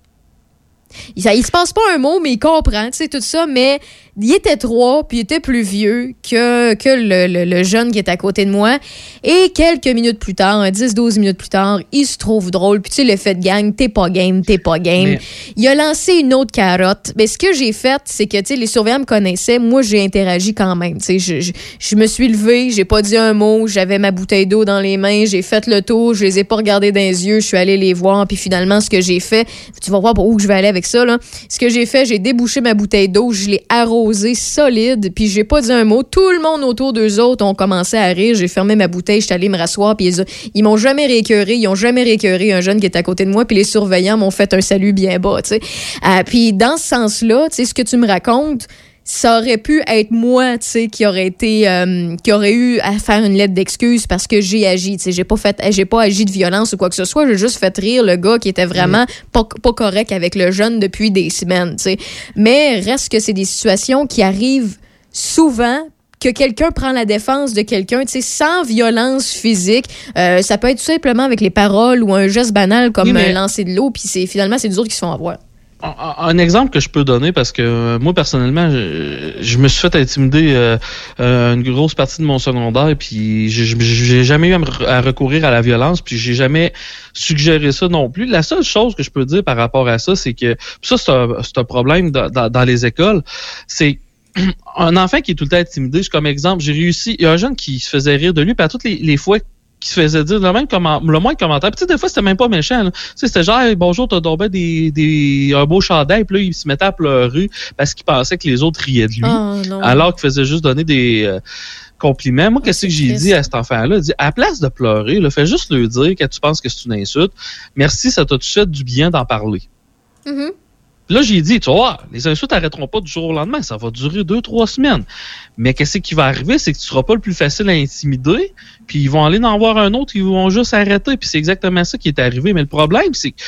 Il, ça- il se passe pas un mot, mais il comprend, tu sais, tout ça, mais il était trois, puis il était plus vieux que, que le, le- le jeune qui est à côté de moi. Et quelques minutes plus tard, un 10-12 minutes plus tard, il se trouve drôle, puis tu sais, l'effet de gang, t'es pas game, t'es pas game. Mais- Il a lancé une autre carotte. Mais ce que j'ai fait, c'est que, tu sais, les surveillants me connaissaient, moi, j'ai interagi quand même, tu sais, je, je, je me suis levée, j'ai pas dit un mot, j'avais ma bouteille d'eau dans les mains, j'ai fait le tour, je les ai pas regardés dans les yeux, je suis allée les voir, puis finalement, ce que j'ai fait, tu vas voir où je vais aller avec ça, là. Ce que j'ai fait, j'ai débouché ma bouteille d'eau, je l'ai arrosée solide, puis j'ai pas dit un mot. Tout le monde autour d'eux autres ont commencé à rire. J'ai fermé ma bouteille, j'étais allée me rasseoir, puis ils, ils m'ont jamais réécœuré, ils ont jamais réécœuré un jeune qui était à côté de moi, puis les surveillants m'ont fait un salut bien bas, tu sais. Euh, puis dans ce sens-là, tu sais, ce que tu me racontes, ça aurait pu être moi, tu sais, qui aurait été, euh, qui aurait eu à faire une lettre d'excuse parce que j'ai agi, tu sais, j'ai pas fait, j'ai pas agi de violence ou quoi que ce soit, j'ai juste fait rire le gars qui était vraiment pas, pas correct avec le jeune depuis des semaines, tu sais. Mais reste que c'est des situations qui arrivent souvent que quelqu'un prend la défense de quelqu'un, tu sais, sans violence physique. Euh, ça peut être tout simplement avec les paroles ou un geste banal comme Oui, mais- lancer de l'eau, puis c'est finalement c'est les autres qui se font avoir. Un- exemple que je peux donner, parce que euh, moi, personnellement, je, je me suis fait intimider euh, euh, une grosse partie de mon secondaire, puis j'ai- jamais eu à, recourir à la violence, puis j'ai jamais suggéré ça non plus. La seule chose que je peux dire par rapport à ça, c'est que ça, c'est un, un problème dans, dans- dans les écoles, c'est [clears throat] un enfant qui est tout le temps intimidé. Je- Comme exemple, j'ai réussi, il y a un jeune qui se faisait rire de lui, puis à toutes les, les fois qui se faisait dire le même comment, le moins de commentaires. Puis des fois, c'était même pas méchant. là. Tu sais, c'était genre Hey, bonjour, t'as tombé des, des un beau chandail, puis là, il se mettait à pleurer parce qu'il pensait que les autres riaient de lui. Oh, non. alors qu'il faisait juste donner des euh, compliments. Moi, qu'est-ce que j'ai dit à cet enfant-là? Dit, à la place de pleurer, là, fais juste lui dire que tu penses que c'est une insulte. Merci, ça t'a tout fait du bien d'en parler. Mhm. Puis Là, j'ai dit, tu vas voir, les insultes n'arrêteront pas du jour au lendemain, ça va durer deux, trois semaines. Mais qu'est-ce qui va arriver, c'est que tu seras pas le plus facile à intimider, puis ils vont aller en voir un autre, ils vont juste arrêter, puis c'est exactement ça qui est arrivé. Mais le problème, c'est que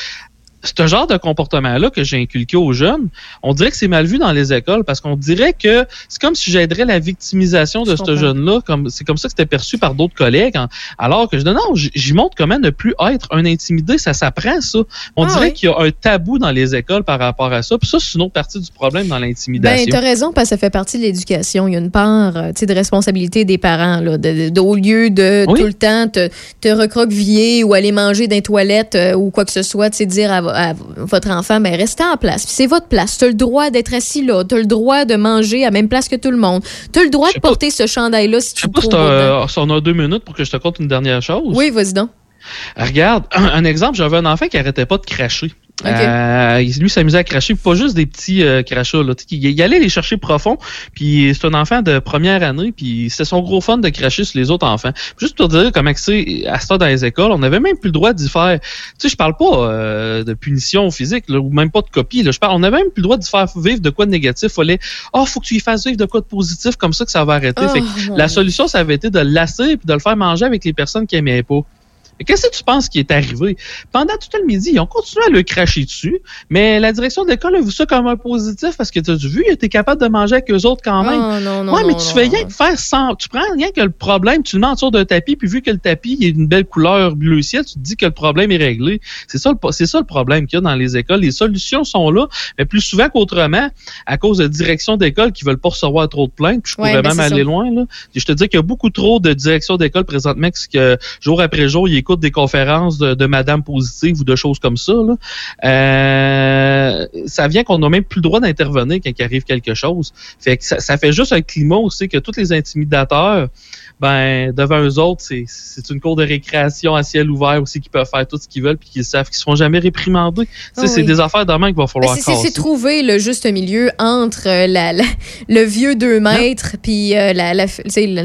ce genre de comportement-là que j'ai inculqué aux jeunes, on dirait que c'est mal vu dans les écoles parce qu'on dirait que c'est comme si j'aiderais la victimisation de ce jeune-là. Comme, c'est comme ça que c'était perçu par d'autres collègues. en- alors que je dis non, j'y montre comment ne plus être un intimidé. Ça s'apprend, ça. On Ah dirait oui. qu'il y a un tabou dans les écoles par rapport à ça. Puis ça, c'est une autre partie du problème dans Ben, l'intimidation. t'as raison, parce que ça fait partie de l'éducation. Il y a une part, euh, tu sais, de responsabilité des parents, là, de, de- au lieu de Oui. tout le temps te, te recroqueviller ou aller manger dans les toilettes euh, ou quoi que ce soit, tu sais, dire à, à votre enfant, ben, restez en place. Puis c'est votre place. T'as le droit d'être assis là. T'as le droit de manger à la même place que tout le monde. T'as le droit de porter ce chandail-là si tu Je sais pas t'as- si on a deux minutes pour que je te conte une dernière chose. Oui, vas-y donc. Regarde, un, un exemple, j'avais un enfant qui arrêtait pas de cracher. Ok. Euh, il- lui s'amusait à cracher, pas juste des petits euh, crachats. Là. Il, il allait les chercher profond, puis c'est un enfant de première année, puis c'était son gros fun de cracher sur les autres enfants. Juste pour dire comment c'est à temps dans les écoles, on n'avait même plus le droit d'y faire. Tu sais, je parle pas euh, de punition physique, là, ou même pas de copie. Là. Je parle, on n'avait même plus le droit d'y faire vivre de quoi de négatif. Fallait, oh, faut que tu y fasses vivre de quoi de positif, comme ça que ça va arrêter. Oh, Fait que mon la solution, ça avait été de le lasser puis de le faire manger avec les personnes qui aimaient pas. Mais qu'est-ce que tu penses qui est arrivé? Pendant tout le midi, ils ont continué à le cracher dessus, mais la direction de l'école a vu ça comme un positif parce que tu as vu, tu es capable de manger avec eux autres quand même. Oh, non, non, ouais, mais tu fais rien que faire sans. Tu prends rien que le problème, tu le mets en dessous d'un tapis, puis vu que le tapis il a une belle couleur bleu ciel, tu te dis que le problème est réglé. C'est ça, le- c'est ça le problème qu'il y a dans les écoles. Les solutions sont là, mais plus souvent qu'autrement, à cause de directions d'école qui veulent pas recevoir trop de plaintes, puis je Ouais, pourrais ben, même aller ça. loin. Là. Je te dis qu'il y a beaucoup trop de directions d'école présentement parce que jour après jour, ils des conférences de, Madame Positive ou de choses comme ça. Euh, ça vient qu'on n'a même plus le droit d'intervenir quand il arrive quelque chose. Fait que ça fait juste un climat aussi que tous les intimidateurs, ben devant eux autres, c'est, c'est une cour de récréation à ciel ouvert aussi qui peuvent faire tout ce qu'ils veulent puis qu'ils savent qu'ils seront jamais réprimandés. Ah c'est oui. des affaires demain qu'il va Ben, falloir c'est- c'est trouver le juste milieu entre euh, la, la- le vieux 2 mètres, puis euh, la, la-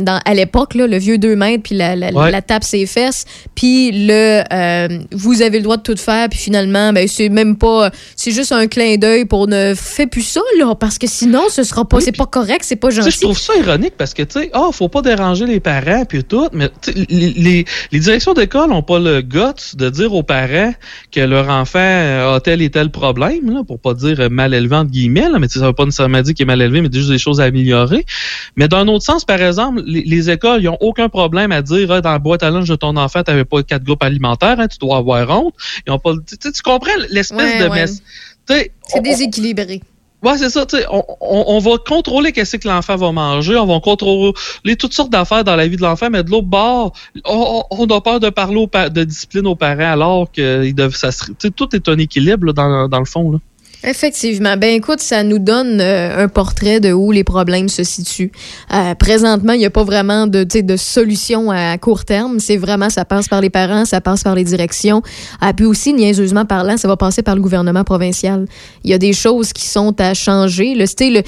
dans- à l'époque, là, le vieux 2 mètres, puis la, la, Ouais. la tape ses fesses, puis le euh, vous avez le droit de tout faire, puis finalement, ben c'est même pas, c'est juste un clin d'œil pour ne fait plus ça là, parce que sinon ce sera pas, c'est pas correct, c'est pas gentil. je trouve ça ironique parce que, tu sais, ah, faut pas déranger les parents puis tout, mais tu les, les, les directions d'école n'ont pas le guts de dire aux parents que leur enfant a tel et tel problème, là, pour pas dire euh, mal élevé entre guillemets, là, mais tu ça veut pas nécessairement dire qu'il est mal élevé, mais juste des choses à améliorer. Mais d'un autre sens, par exemple, les, les écoles, ils ont aucun problème à dire, Ah, dans la boîte à lunch de ton enfant, t'avais pas quatre groupes alimentaires, hein, tu dois avoir honte. Ils ont pas, tu, tu comprends l'espèce Ouais, de ouais. mess- tu C'est déséquilibré. Ouais, c'est ça, on, on, on va contrôler qu'est-ce que l'enfant va manger, on va contrôler toutes sortes d'affaires dans la vie de l'enfant, mais de l'autre bord, on, on a peur de parler aux pa- de discipline aux parents alors que ils doivent, ça tout est un équilibre là, dans, dans le fond. Là. Effectivement. Ben écoute, ça nous donne euh, un portrait de où les problèmes se situent. Euh, présentement, il n'y a pas vraiment de, de solution à court terme. C'est vraiment, ça passe par les parents, ça passe par les directions. Ah, puis aussi, niaiseusement parlant, ça va passer par le gouvernement provincial. Il y a des choses qui sont à changer. Le, le,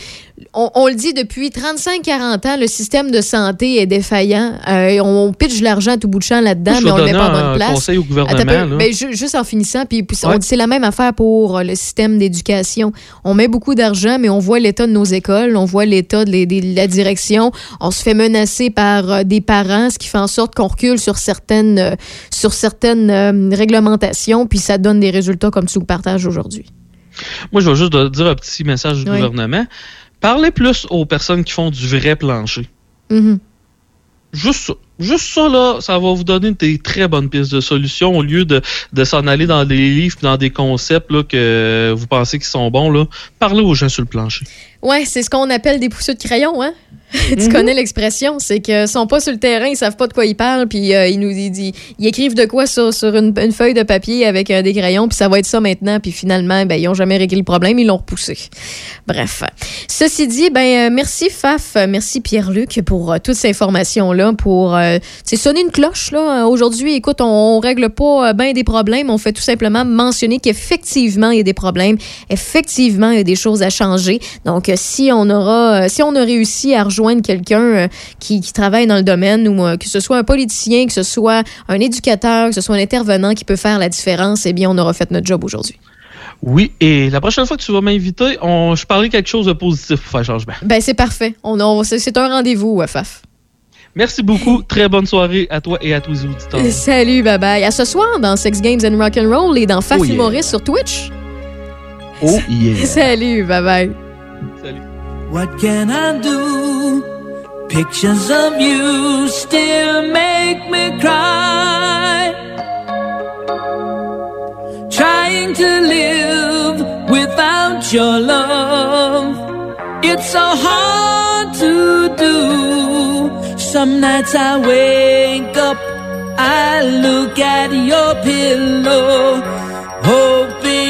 on, on le dit depuis 35-40 ans, le système de santé est défaillant. Euh, on pitche l'argent tout bout de champ là-dedans, mais on le met pas en bonne place. conseil au gouvernement, peu. là. Ben, juste en finissant, puis, Ouais. c'est la même affaire pour euh, le système d'éducation. On met beaucoup d'argent, mais on voit l'état de nos écoles, on voit l'état de, la direction. On se fait menacer par euh, des parents, ce qui fait en sorte qu'on recule sur certaines, euh, sur certaines euh, réglementations, puis ça donne des résultats comme tu nous partages aujourd'hui. Moi, je vais juste dire un petit message du Oui. gouvernement. Parlez plus aux personnes qui font du vrai plancher. Mhm. Juste ça. Juste ça, là, ça va vous donner des très bonnes pistes de solutions au lieu de, de s'en aller dans des livres, dans des concepts là, que vous pensez qui sont bons. Là. Parlez aux gens sur le plancher. Ouais, c'est ce qu'on appelle des pousseux de crayon, hein? [laughs] tu Mhm. connais l'expression, c'est qu'ils sont pas sur le terrain, ils savent pas de quoi ils parlent, puis euh, ils nous ils, ils- ils écrivent de quoi sur, sur une, une feuille de papier avec euh, des crayons, puis ça va être ça maintenant, puis finalement, ben, ils ont jamais réglé le problème, ils l'ont repoussé. Bref. Ceci dit, ben, euh, merci Faf, merci Pierre-Luc pour euh, toutes ces informations-là, pour sais, sonner une cloche. là. Aujourd'hui, écoute, on, on règle pas ben des problèmes, on fait tout simplement mentionner qu'effectivement, il y a des problèmes, effectivement, il y a des choses à changer. Donc, si on aura, si on a réussi à rejoindre quelqu'un euh, qui, qui travaille dans le domaine, ou euh, que ce soit un politicien, que ce soit un éducateur, que ce soit un intervenant qui peut faire la différence, eh bien, on aura fait notre job aujourd'hui. Oui, et la prochaine fois que tu vas m'inviter, je parlerai quelque chose de positif pour faire changement. Ben, c'est parfait. On, on- c'est un rendez-vous, Faf. Merci beaucoup. Très bonne soirée à toi et à tous les auditeurs. [laughs] Salut, bye bye. À ce soir dans Sex Games and Rock'n'Roll et dans Faf Oh yeah. Humoriste sur Twitch. Oh yeah. [laughs] Salut, bye bye. What can I do? Pictures of you still make me cry. Trying to live without your love. It's so hard to do. Some nights I wake up, I look at your pillow,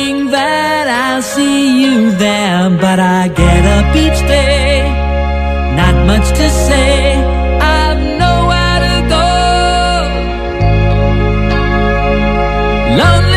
that I'll see you there. But I get up each day, not much to say. I've nowhere to go. Loneliness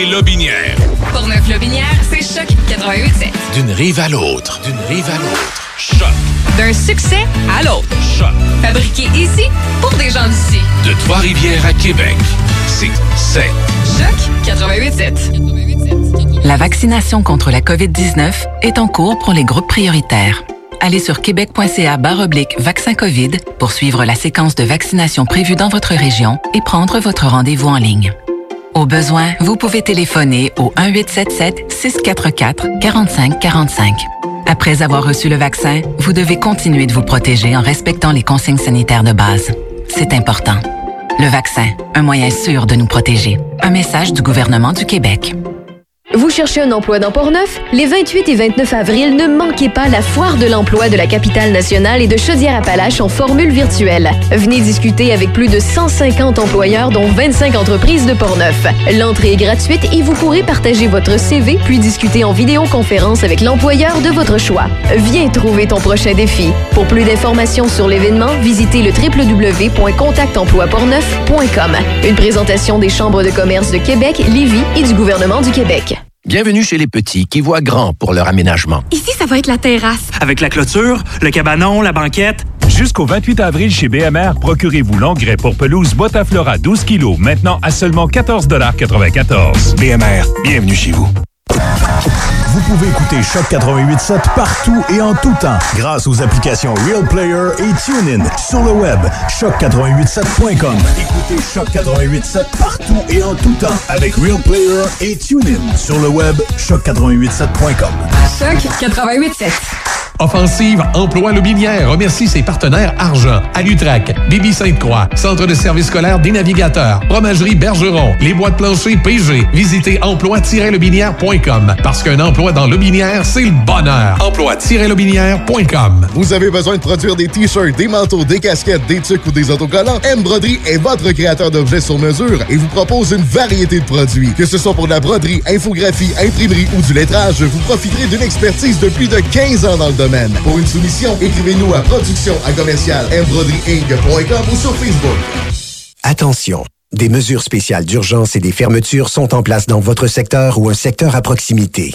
et Lobinière. Portneuf-Lobinière, c'est Choc 88.7. D'une rive à l'autre. D'une rive à l'autre. Choc. D'un succès à l'autre. Choc. Fabriqué ici pour des gens d'ici. De Trois-Rivières à Québec. C'est c'est Choc 88.7. La vaccination contre la COVID-19 est en cours pour les groupes prioritaires. Allez sur québec.ca oblique vaccin COVID pour suivre la séquence de vaccination prévue dans votre région et prendre votre rendez-vous en ligne. Au besoin, vous pouvez téléphoner au 1-877-644-4545. Après avoir reçu le vaccin, vous devez continuer de vous protéger en respectant les consignes sanitaires de base. C'est important. Le vaccin, un moyen sûr de nous protéger. Un message du gouvernement du Québec. Vous cherchez un emploi dans Portneuf? Les 28 et 29 avril, ne manquez pas la foire de l'emploi de la capitale nationale et de Chaudière-Appalaches en formule virtuelle. Venez discuter avec plus de 150 employeurs, dont 25 entreprises de Portneuf. L'entrée est gratuite et vous pourrez partager votre CV puis discuter en vidéoconférence avec l'employeur de votre choix. Viens trouver ton prochain défi. Pour plus d'informations sur l'événement, visitez le www.contactemploiportneuf.com. Une présentation des chambres de commerce de Québec, Lévis et du gouvernement du Québec. Bienvenue chez les petits qui voient grand pour leur aménagement. Ici, ça va être la terrasse. Avec la clôture, le cabanon, la banquette. Jusqu'au 28 avril chez BMR, procurez-vous l'engrais pour pelouse Botaflora 12 kg, maintenant à seulement 14,94 BMR, bienvenue chez vous. Vous pouvez écouter Choc 88.7 partout et en tout temps grâce aux applications Real Player et TuneIn sur le web choc887.com. Écoutez Choc 88.7 partout et en tout temps avec Real Player et TuneIn sur le web choc887.com. Choc 88.7. Offensive Emploi Lobinière remercie ses partenaires Argent, Alutrac, Bibi Sainte-Croix, Centre de services scolaires des navigateurs, Fromagerie Bergeron, Les Bois de plancher PG. Visitez emploi-lobinière.com parce qu'un emploi dans Lobinière, c'est le bonheur. Emploi-lobinière.com Vous avez besoin de produire des t-shirts, des manteaux, des casquettes, des tucs ou des autocollants? M Broderie est votre créateur d'objets sur mesure et vous propose une variété de produits. Que ce soit pour de la broderie, infographie, imprimerie ou du lettrage, vous profiterez d'une expertise de plus de 15 ans dans le domaine. Pour une soumission, écrivez-nous à production à commercial mbroderieinc.com ou sur Facebook. Attention, des mesures spéciales d'urgence et des fermetures sont en place dans votre secteur ou un secteur à proximité.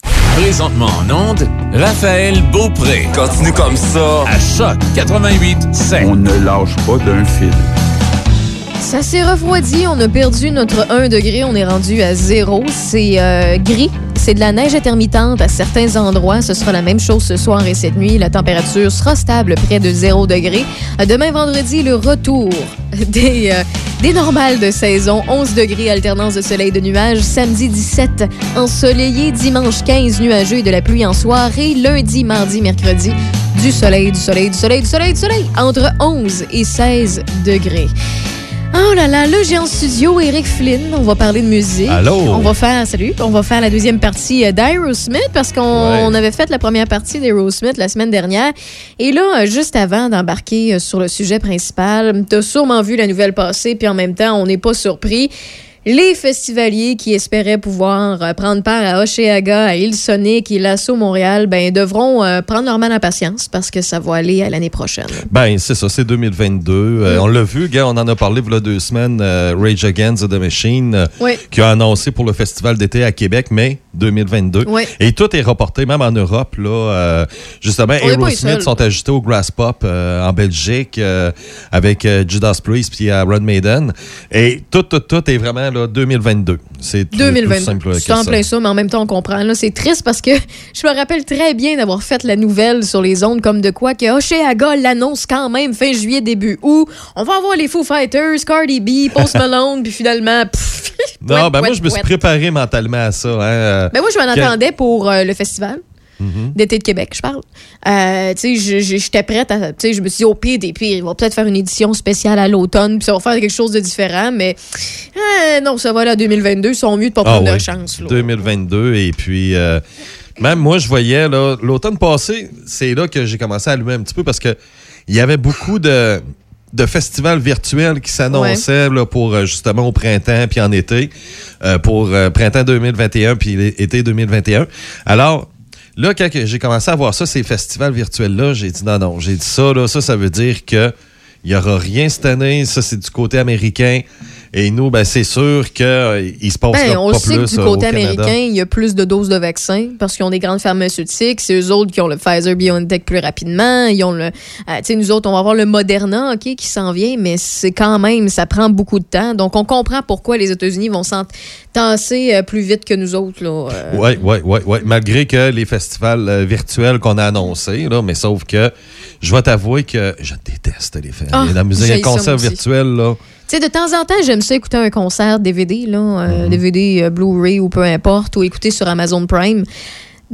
Présentement en onde, Raphaël Beaupré. Continue comme ça. À Choc 88 7. On ne lâche pas d'un fil. Ça s'est refroidi, on a perdu notre 1 degré, on est rendu à 0. C'est euh, gris, c'est de la neige intermittente à certains endroits. Ce sera la même chose ce soir et cette nuit. La température sera stable près de 0 degré. Demain vendredi, le retour [laughs] des, euh, des normales de saison. 11 degrés, alternance de soleil et de nuages. Samedi 17, ensoleillé. Dimanche 15, nuageux et de la pluie en soirée. Lundi, mardi, mercredi, du soleil, du soleil, du soleil, du soleil, du soleil. Entre 11 et 16 degrés. Oh là là, là j'ai en studio Eric Flynn. On va parler de musique. Allô? On va faire, salut, on va faire la deuxième partie euh, d'Aerosmith parce qu'on Ouais. avait fait la première partie d'Aerosmith la semaine dernière. Et là, euh, juste avant d'embarquer euh, sur le sujet principal, t'as sûrement vu la nouvelle passer, puis en même temps, on n'est pas surpris. Les festivaliers qui espéraient pouvoir euh, prendre part à Oceaga, à Hillsonic et l'Assaut Montréal, ben, devront euh, prendre leur mal en patience parce que ça va aller à l'année prochaine. Ben, c'est ça, c'est 2022. Euh, on l'a vu, gars, on en a parlé il y a deux semaines, euh, Rage Against the Machine, Oui. qui a annoncé pour le festival d'été à Québec, mai 2022. Oui. Et tout est reporté, même en Europe. Là, justement, On Aerosmith sont ajoutés au Grass Pop en Belgique avec Judas Priest puis Iron Maiden. Et tout, tout, tout est vraiment là, 2022. C'est tout, tout 2022. simple C'est en plein ça, mais en même temps, on comprend. Là, c'est triste parce que [laughs] je me rappelle très bien d'avoir fait la nouvelle sur les ondes comme de quoi que Oceaga l'annonce quand même fin juillet, début août. On va avoir les Foo Fighters, Cardi B, Post Malone, [laughs] puis finalement, pff, [laughs] Non, pouette, ben moi, pouette, je me suis préparé mentalement à ça. Hein, Ben moi, je m'en attendais pour euh, le festival Mhm. d'été de Québec, je parle. Euh, tu sais, j'étais prête à. Tu sais, je me suis dit, au pire des pires, ils vont peut-être faire une édition spéciale à l'automne, puis ça va faire quelque chose de différent, mais euh, non, ça va là, 2022, ils sont mieux de pas Ah prendre leur chance. là. 2022 et puis euh, Même moi, je voyais, là, l'automne passé, c'est là que j'ai commencé à allumer un petit peu parce que il y avait beaucoup de, de festivals virtuels qui s'annonçaient là, pour justement au printemps puis en été, euh, pour euh, printemps 2021 puis été 2021. Alors, là, quand j'ai commencé à voir ça, ces festivals virtuels-là, j'ai dit non, non, j'ai dit ça, là, ça, ça veut dire que il n'y aura rien cette année. Ça, c'est du côté américain. Et nous, ben, c'est sûr qu'il se passe Ben, on pas sait plus que du euh, côté américain, il y a plus de doses de vaccins parce qu'ils ont des grandes pharmaceutiques. C'est eux autres qui ont le Pfizer BioNTech plus rapidement. Ils ont le. euh, tu sais, nous autres, on va avoir le Moderna, OK, qui s'en vient, mais c'est quand même, ça prend beaucoup de temps. Donc, on comprend pourquoi les États-Unis vont s'en tasser euh, plus vite que nous autres. Euh. Oui, oui, oui. Malgré que les festivals euh, virtuels qu'on a annoncés, là, mais sauf que je vais t'avouer que je déteste les festivals. Ah, la musique, j'haïs un ça, concert moi aussi. virtuel, là. Sais, de temps en temps, j'aime ça écouter un concert DVD, là, euh, DVD, euh, Blu-ray ou peu importe, ou écouter sur Amazon Prime.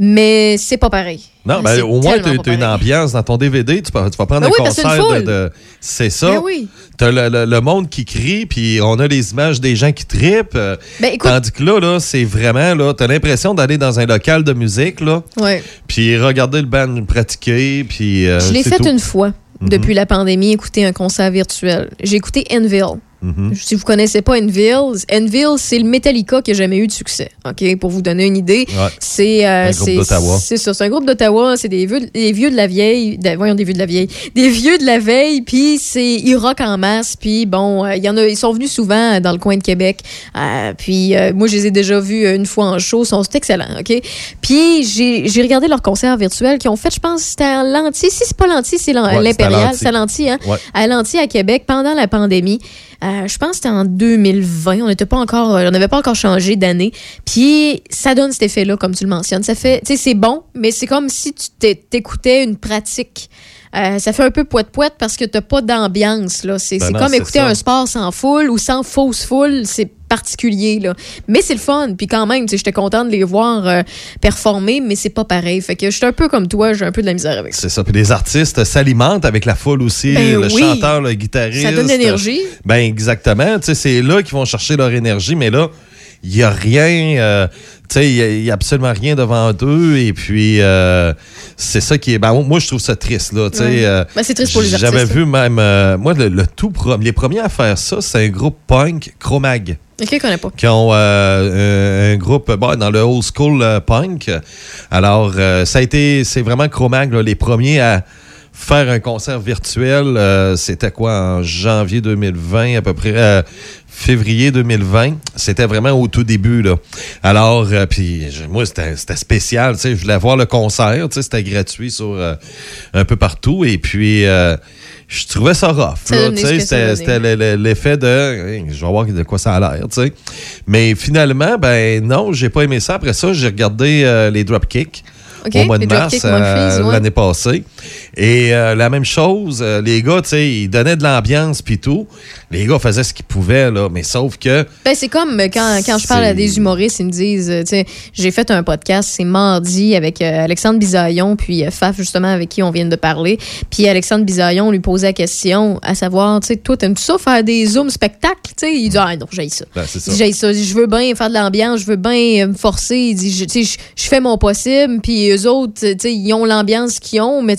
Mais c'est pas pareil. Non, ben, au moins, tu as une ambiance dans ton DVD. Tu, peux- tu vas prendre Ben un oui, concert de. C'est ça. Ben oui. Tu as le, le- le monde qui crie, puis on a les images des gens qui tripent. euh, Ben, écoute- Tandis que là, là c'est vraiment. là Tu as l'impression d'aller dans un local de musique, là, Ouais. puis regarder le band pratiquer, puis. euh, Je l'ai fait tout. une fois Mhm. depuis la pandémie, écouter un concert virtuel. J'ai écouté Enville. Mhm. Si vous connaissez pas Enville, Enville, c'est le Metallica qui a jamais eu de succès. OK, pour vous donner une idée, Ouais. c'est euh, Un groupe c'est- d'Ottawa. C'est ça, c'est un groupe d'Ottawa, c'est des vieux, des vieux de la vieille, de- voyons des vieux de la vieille, des vieux de la veille, puis c'est ils rock en masse, puis bon, euh, il y en a ils sont venus souvent dans le coin de Québec. Euh, puis euh, moi je les ai déjà vus une fois en show, sont c'est excellent, OK? Puis j'ai regardé leur concert virtuel qu'ils ont fait, je pense c'était à l'Anti, si c'est pas l'Anti, c'est l'Impérial, c'est à l'Anti hein, Ouais. à l'Anti à Québec pendant la pandémie. Euh, je pense que c'était en 2020. On n'était pas encore, euh, on n'avait pas encore changé d'année. Puis ça donne cet effet-là, comme tu le mentionnes. Ça fait, c'est bon, mais c'est comme si tu t'é- t'écoutais une pratique. Euh, ça fait un peu poète-poète parce que t'as pas d'ambiance. là. C'est Ben comme écouter ça. un sport sans foule ou sans fausse foule. C'est particulier. Là. Mais c'est le fun. Puis quand même, j'étais contente de les voir euh, performer, mais c'est pas pareil. Fait que je suis un peu comme toi, j'ai un peu de la misère avec ça. C'est ça. Puis les artistes s'alimentent avec la foule aussi. Ben le oui. chanteur, le guitariste. Ça donne de l'énergie. Ben exactement. C'est là qu'ils vont chercher leur énergie, mais là, il n'y a rien. euh, tu sais, il n'y a, absolument rien devant eux. Et puis, euh, c'est ça qui est. Ben, moi, je trouve ça triste, là. Tu sais, Ouais. euh, Ben, c'est triste pour les artistes, J'avais vu même. euh, moi, le, le tout les premiers à faire ça, c'est un groupe punk, Chromag Ok, je connais pas. qui ont euh, un, un groupe bon, dans le old school euh, punk. Alors, euh, ça a été, c'est vraiment Chromag, les premiers à faire un concert virtuel. euh, C'était quoi, en janvier 2020, à peu près, euh, février 2020. C'était vraiment au tout début, là. Alors, euh, puis moi, c'était c'était spécial, tu sais, je voulais voir le concert, tu sais, c'était gratuit sur un peu partout, et puis... je trouvais ça rough. C'était l'effet de Hey, je vais voir de quoi ça a l'air, tu sais. Mais finalement, ben non, j'ai pas aimé ça. Après ça, j'ai regardé les Dropkicks Au mois de mars euh, ouais. l'année passée. Et euh, la même chose, euh, les gars, tu sais, ils donnaient de l'ambiance puis tout. Les gars faisaient ce qu'ils pouvaient, là, mais sauf que Ben, c'est comme quand, quand je parle à des humoristes, ils me disent, tu sais, j'ai fait un podcast, c'est mardi avec Alexandre Bisaillon, puis Faf, justement, avec qui on vient de parler. Puis Alexandre Bisaillon lui posait la question, à savoir, tu sais, toi, t'aimes-tu ça faire des zooms spectacles? Tu sais, il dit, ah non, j'ai ça. Ben, ça. J'ai ça. Je veux bien faire de l'ambiance, je veux bien me forcer. Il dit, je fais mon possible, puis eux autres, ils ont l'ambiance qu'ils ont, mais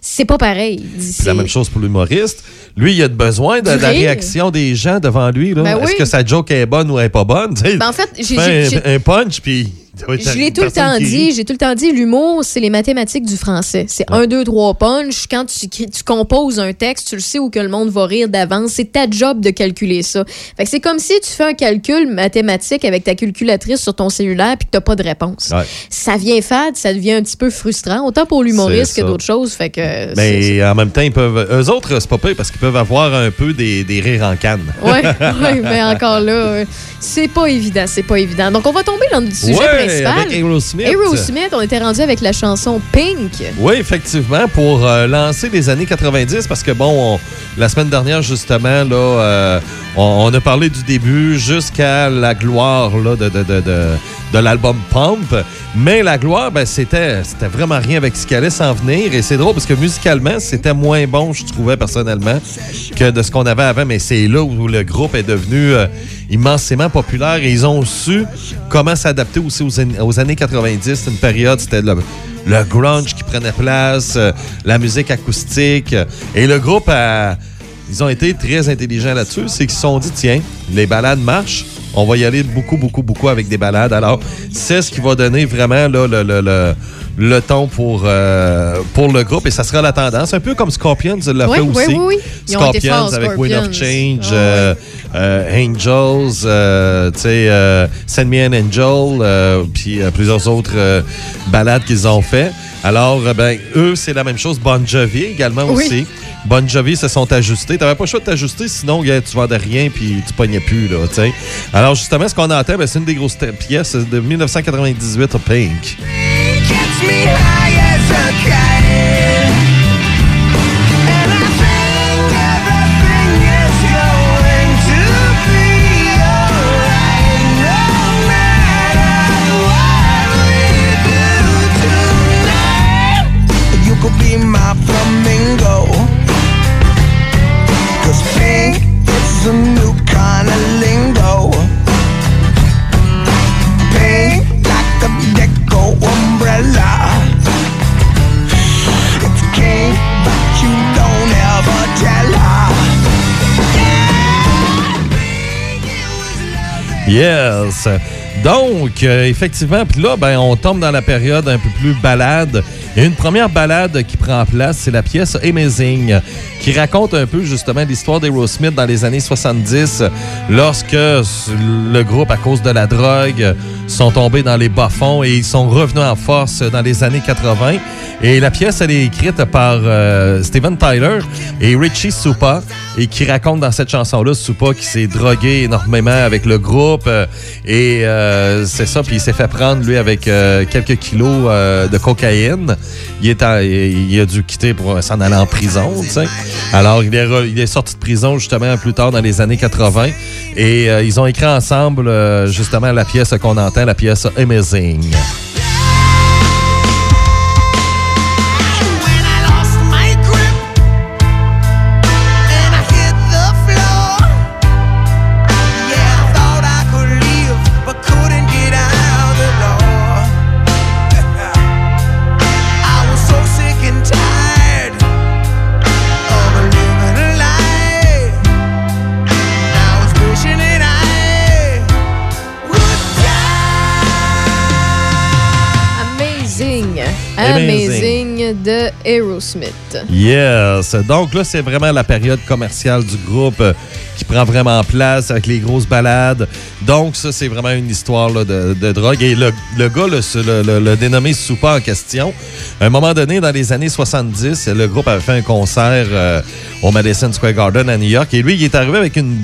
c'est pas pareil. C'est la même chose pour l'humoriste. Lui, il a besoin de, la réaction des gens devant lui. Ben oui. Est-ce que sa joke est bonne ou elle est pas bonne? [laughs] Ben, en fait, j'ai- un, un punch, puis... [laughs] Je l'ai tout le temps dit, j'ai tout le temps dit, l'humour, c'est les mathématiques du français. C'est un, deux, trois punch. Quand tu, composes un texte, tu le sais où que le monde va rire d'avance. C'est ta job de calculer ça. Fait que c'est comme si tu fais un calcul mathématique avec ta calculatrice sur ton cellulaire puis que t'as pas de réponse. Ouais. Ça vient fade, ça devient un petit peu frustrant, autant pour l'humoriste que d'autres choses. Fait que Mais en même temps, ils peuvent. Eux autres, c'est pas pire parce qu'ils peuvent avoir un peu des, des rires en canne. Ouais, [laughs] ouais, mais encore là, c'est pas évident, c'est pas évident. Donc, on va tomber dans le sujet principal. avec Aerosmith. Aerosmith, on était rendu avec la chanson Pink. Oui, effectivement, pour euh, lancer les années 90, parce que bon, on- la semaine dernière, justement, là, euh, on, on a parlé du début jusqu'à la gloire là, de, de, de, de, de l'album Pump. Mais la gloire, ben, c'était, vraiment rien avec ce qui allait s'en venir. Et c'est drôle parce que musicalement, c'était moins bon, je trouvais personnellement, que de ce qu'on avait avant. Mais c'est là où le groupe est devenu euh, immensément populaire et ils ont su comment s'adapter aussi aux, an- aux années 90. C'était une période, c'était le, le grunge qui prenait place, euh, la musique acoustique. Et le groupe ils ont été très intelligents là-dessus. C'est qu'ils se sont dit, tiens, les balades marchent. On va y aller beaucoup, beaucoup, beaucoup avec des balades. Alors, c'est ce qui va donner vraiment là, le, le, le, le ton pour, euh, pour le groupe. Et ça sera la tendance. Un peu comme Scorpions l'a Oui, fait oui, aussi. oui, Scorpions avec Wind of. Change, Ah, euh, euh, Angels, euh, tu sais, euh, Send Me an Angel, euh, puis euh, plusieurs autres euh, balades qu'ils ont fait. Alors, euh, ben, eux, c'est la même chose. Bon Jovi également Oui. aussi. Bon Jovi se sont ajustés. T'avais pas le choix de t'ajuster, sinon, gars, tu vendais rien puis tu pognais plus, là, tu sais. Alors, justement, ce qu'on entend, ben, c'est une des grosses pièces de 1998 Pink. Catch me high as a kite. Could be my flamingo. 'Cause pink is a new kind of lingo. Pink like a deco umbrella. It's king, but you don't ever tell her. Yes. Donc, euh, effectivement, puis là, ben, on tombe dans la période un peu plus balade. Et une première balade qui prend place, c'est la pièce Amazing, qui raconte un peu justement l'histoire d'Aerosmith dans les années 70, lorsque le groupe, à cause de la drogue, sont tombés dans les bas-fonds et ils sont revenus en force dans les années 80. Et la pièce, elle est écrite par euh, Steven Tyler et Richie Supa, et qui raconte dans cette chanson-là, Supa qui s'est drogué énormément avec le groupe, euh, et euh, c'est ça, puis il s'est fait prendre, lui, avec euh, quelques kilos euh, de cocaïne. Il, est il a dû quitter pour s'en aller en prison, tu sais. Alors, il est, sorti de prison, justement, plus tard dans les années 80, et euh, ils ont écrit ensemble, euh, justement, la pièce qu'on entend, la pièce Amazing. Amazing. De Aerosmith. Yes. Donc là, c'est vraiment la période commerciale du groupe euh, qui prend vraiment place avec les grosses balades. Donc ça, c'est vraiment une histoire là, de, de drogue. Et le, le gars, le, le, le- le dénommé Soupa en question, à un moment donné, dans les années 70, le groupe avait fait un concert euh, au Madison Square Garden à New York. Et lui, il est arrivé avec une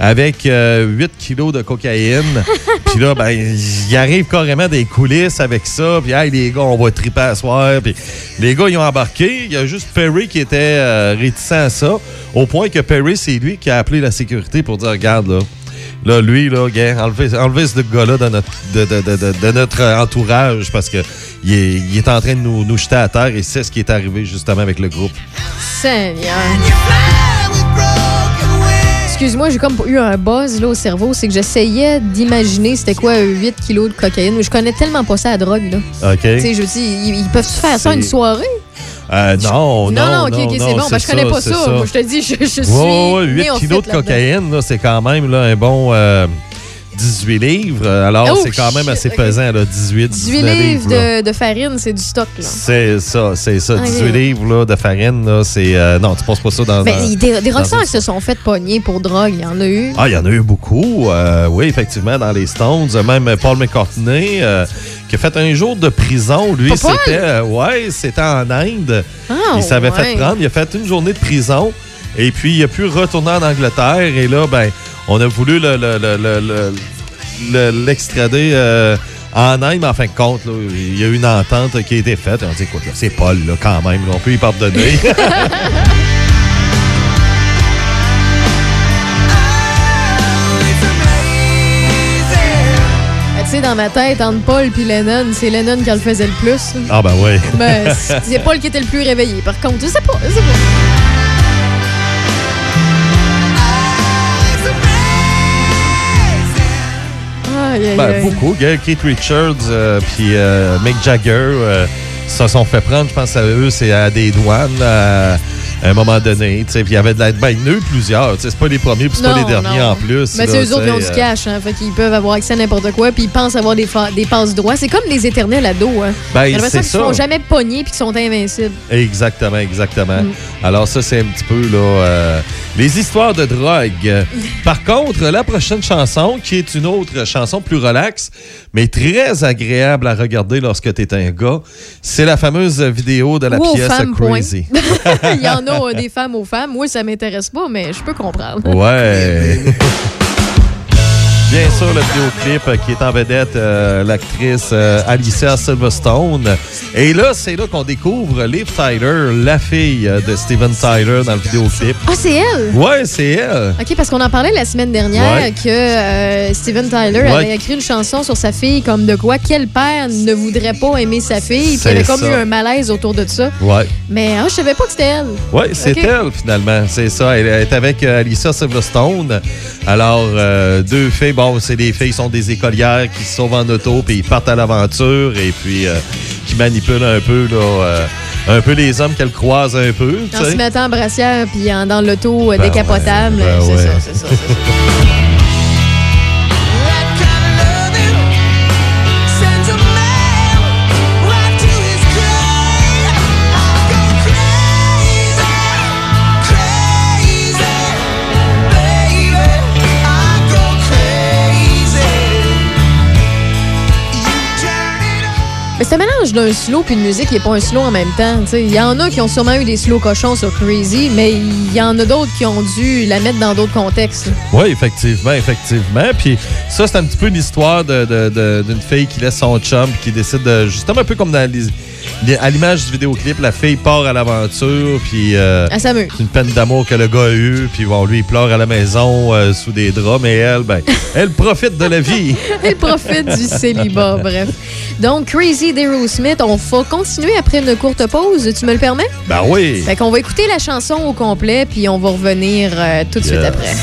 avec euh, 8 kilos de cocaïne. [laughs] Puis là, ben, il arrive carrément des coulisses avec ça. Puis, hey, les gars, on va triper à soir. Puis, les gars, ils ont embarqué. Il y a juste Perry qui était euh, réticent à ça. Au point que Perry, c'est lui qui a appelé la sécurité pour dire Regarde, là. Là, lui, là, gars, enlevez, enlevez ce gars-là de notre, de, de- de- de- de notre entourage parce que il est, il est en train de nous, nous jeter à terre et c'est ce qui est arrivé justement avec le groupe. Seigneur. Excuse-moi, j'ai comme eu un buzz là, au cerveau. C'est que j'essayais d'imaginer c'était quoi 8 kilos de cocaïne. Mais je connais tellement pas ça, la drogue. Là. OK? Tu sais, je dis, ils, ils peuvent-tu faire ça une soirée? Euh, non, non, non, non, ok, ok, c'est bon. Ben, je connais pas ça. Moi, je te dis, je, je suis. Ouais, ouais, 8 néophyte kilos de cocaïne, c'est quand même là, un bon euh, 18 livres. Alors, Oh, c'est quand même assez pesant, là, 18, 18 19 livres de, de farine, c'est du stock. Là. C'est ça, c'est ça. Ok. 18 livres là, de farine, là, c'est... euh, non, tu penses pas ça dans... Ben, des, des rockstars qui se sont fait pogner pour drogue, il y en a eu. Ah, il y en a eu beaucoup. euh, oui, effectivement, dans les Stones. Même Paul McCartney, euh, qui a fait un jour de prison. Lui, c'était... euh, ouais, c'était en Inde. Ah, il s'avait ouais. fait prendre. Il a fait une journée de prison. Et puis, il a pu retourner en Angleterre. Et là, ben, on a voulu l'extrader. Le, en Inde, mais en fin de compte, il y a eu une entente qui a été faite. On dit, écoute, c'est Paul, là, quand même, on peut y pardonner. [laughs] Ah, dans ma tête, entre Paul puis Lennon, c'est Lennon qui le faisait le plus. Ah ben oui. Ben, c'est Paul qui était le plus réveillé. Par contre, je sais pas, je sais pas. Aïe, Ben, aïe. beaucoup. Keith Richards euh, puis euh, Mick Jagger euh, se sont fait prendre, je pense à eux, c'est à des douanes à, un moment donné. il y avait de la... Ben, il y en a eu plusieurs. C'est pas les premiers c'est pas les derniers non. en plus. Mais c'est eux autres qui ont du euh, cash, hein, fait qu'ils peuvent avoir accès à n'importe quoi, puis ils pensent avoir des, des passes droits. C'est comme les éternels ados. Hein. Ben, c'est ça. font jamais pogner puis qu'ils sont invincibles. Exactement, exactement. Mm. Alors ça, c'est un petit peu là, euh, les histoires de drogue. [laughs] Par contre, la prochaine chanson, qui est une autre chanson plus relaxe, mais très agréable à regarder lorsque tu es un gars, c'est la fameuse vidéo de la Ou pièce femmes. Crazy. [laughs] Il y en a euh, des femmes aux femmes. Moi, ça m'intéresse pas, mais je peux comprendre. Ouais. [laughs] Bien sûr, le vidéoclip euh, qui est en vedette euh, l'actrice euh, Alicia Silverstone. Et là, c'est là qu'on découvre Liv Tyler, la fille euh, de Steven Tyler dans le vidéoclip. Ah, c'est elle? Ouais, c'est elle. OK, parce qu'on en parlait la semaine dernière Ouais. que euh, Steven Tyler Ouais. avait écrit une chanson sur sa fille comme de quoi quel père ne voudrait pas aimer sa fille. Puis il y avait comme ça. eu un malaise autour de ça. Ouais. Mais ah, je savais pas que c'était elle. Oui, c'est elle, finalement. C'est ça. Elle est avec Alicia Silverstone. Alors, deux filles, bon, c'est des filles, sont des écolières qui se sauvent en auto, puis ils partent à l'aventure, et puis euh, qui manipulent un peu, là, euh, un peu les hommes qu'elles croisent un peu. En se mettant en brassière puis en- dans l'auto euh, Ben décapotable. ouais, ben c'est ouais. ça, c'est ça, d'un slow puis une musique qui n'est pas un slow en même temps. Il y en a qui ont sûrement eu des slow cochons sur Crazy, mais il y en a d'autres qui ont dû la mettre dans d'autres contextes. Oui, effectivement, effectivement. Puis ça, c'est un petit peu l'histoire de- de- de- d'une fille qui laisse son chum qui décide de, justement un peu comme dans les- à l'image du vidéoclip, la fille part à l'aventure puis euh, Elle s'amuse. c'est une peine d'amour que le gars a eue puis bon, lui il pleure à la maison euh, sous des draps, mais elle, ben, elle profite de la vie. [laughs] Elle profite du célibat, bref. Donc, Crazy d'Aerosmith, on va continuer après une courte pause. Tu me le permets? Ben oui. Fait qu'on va écouter la chanson au complet, puis on va revenir euh, tout de suite après.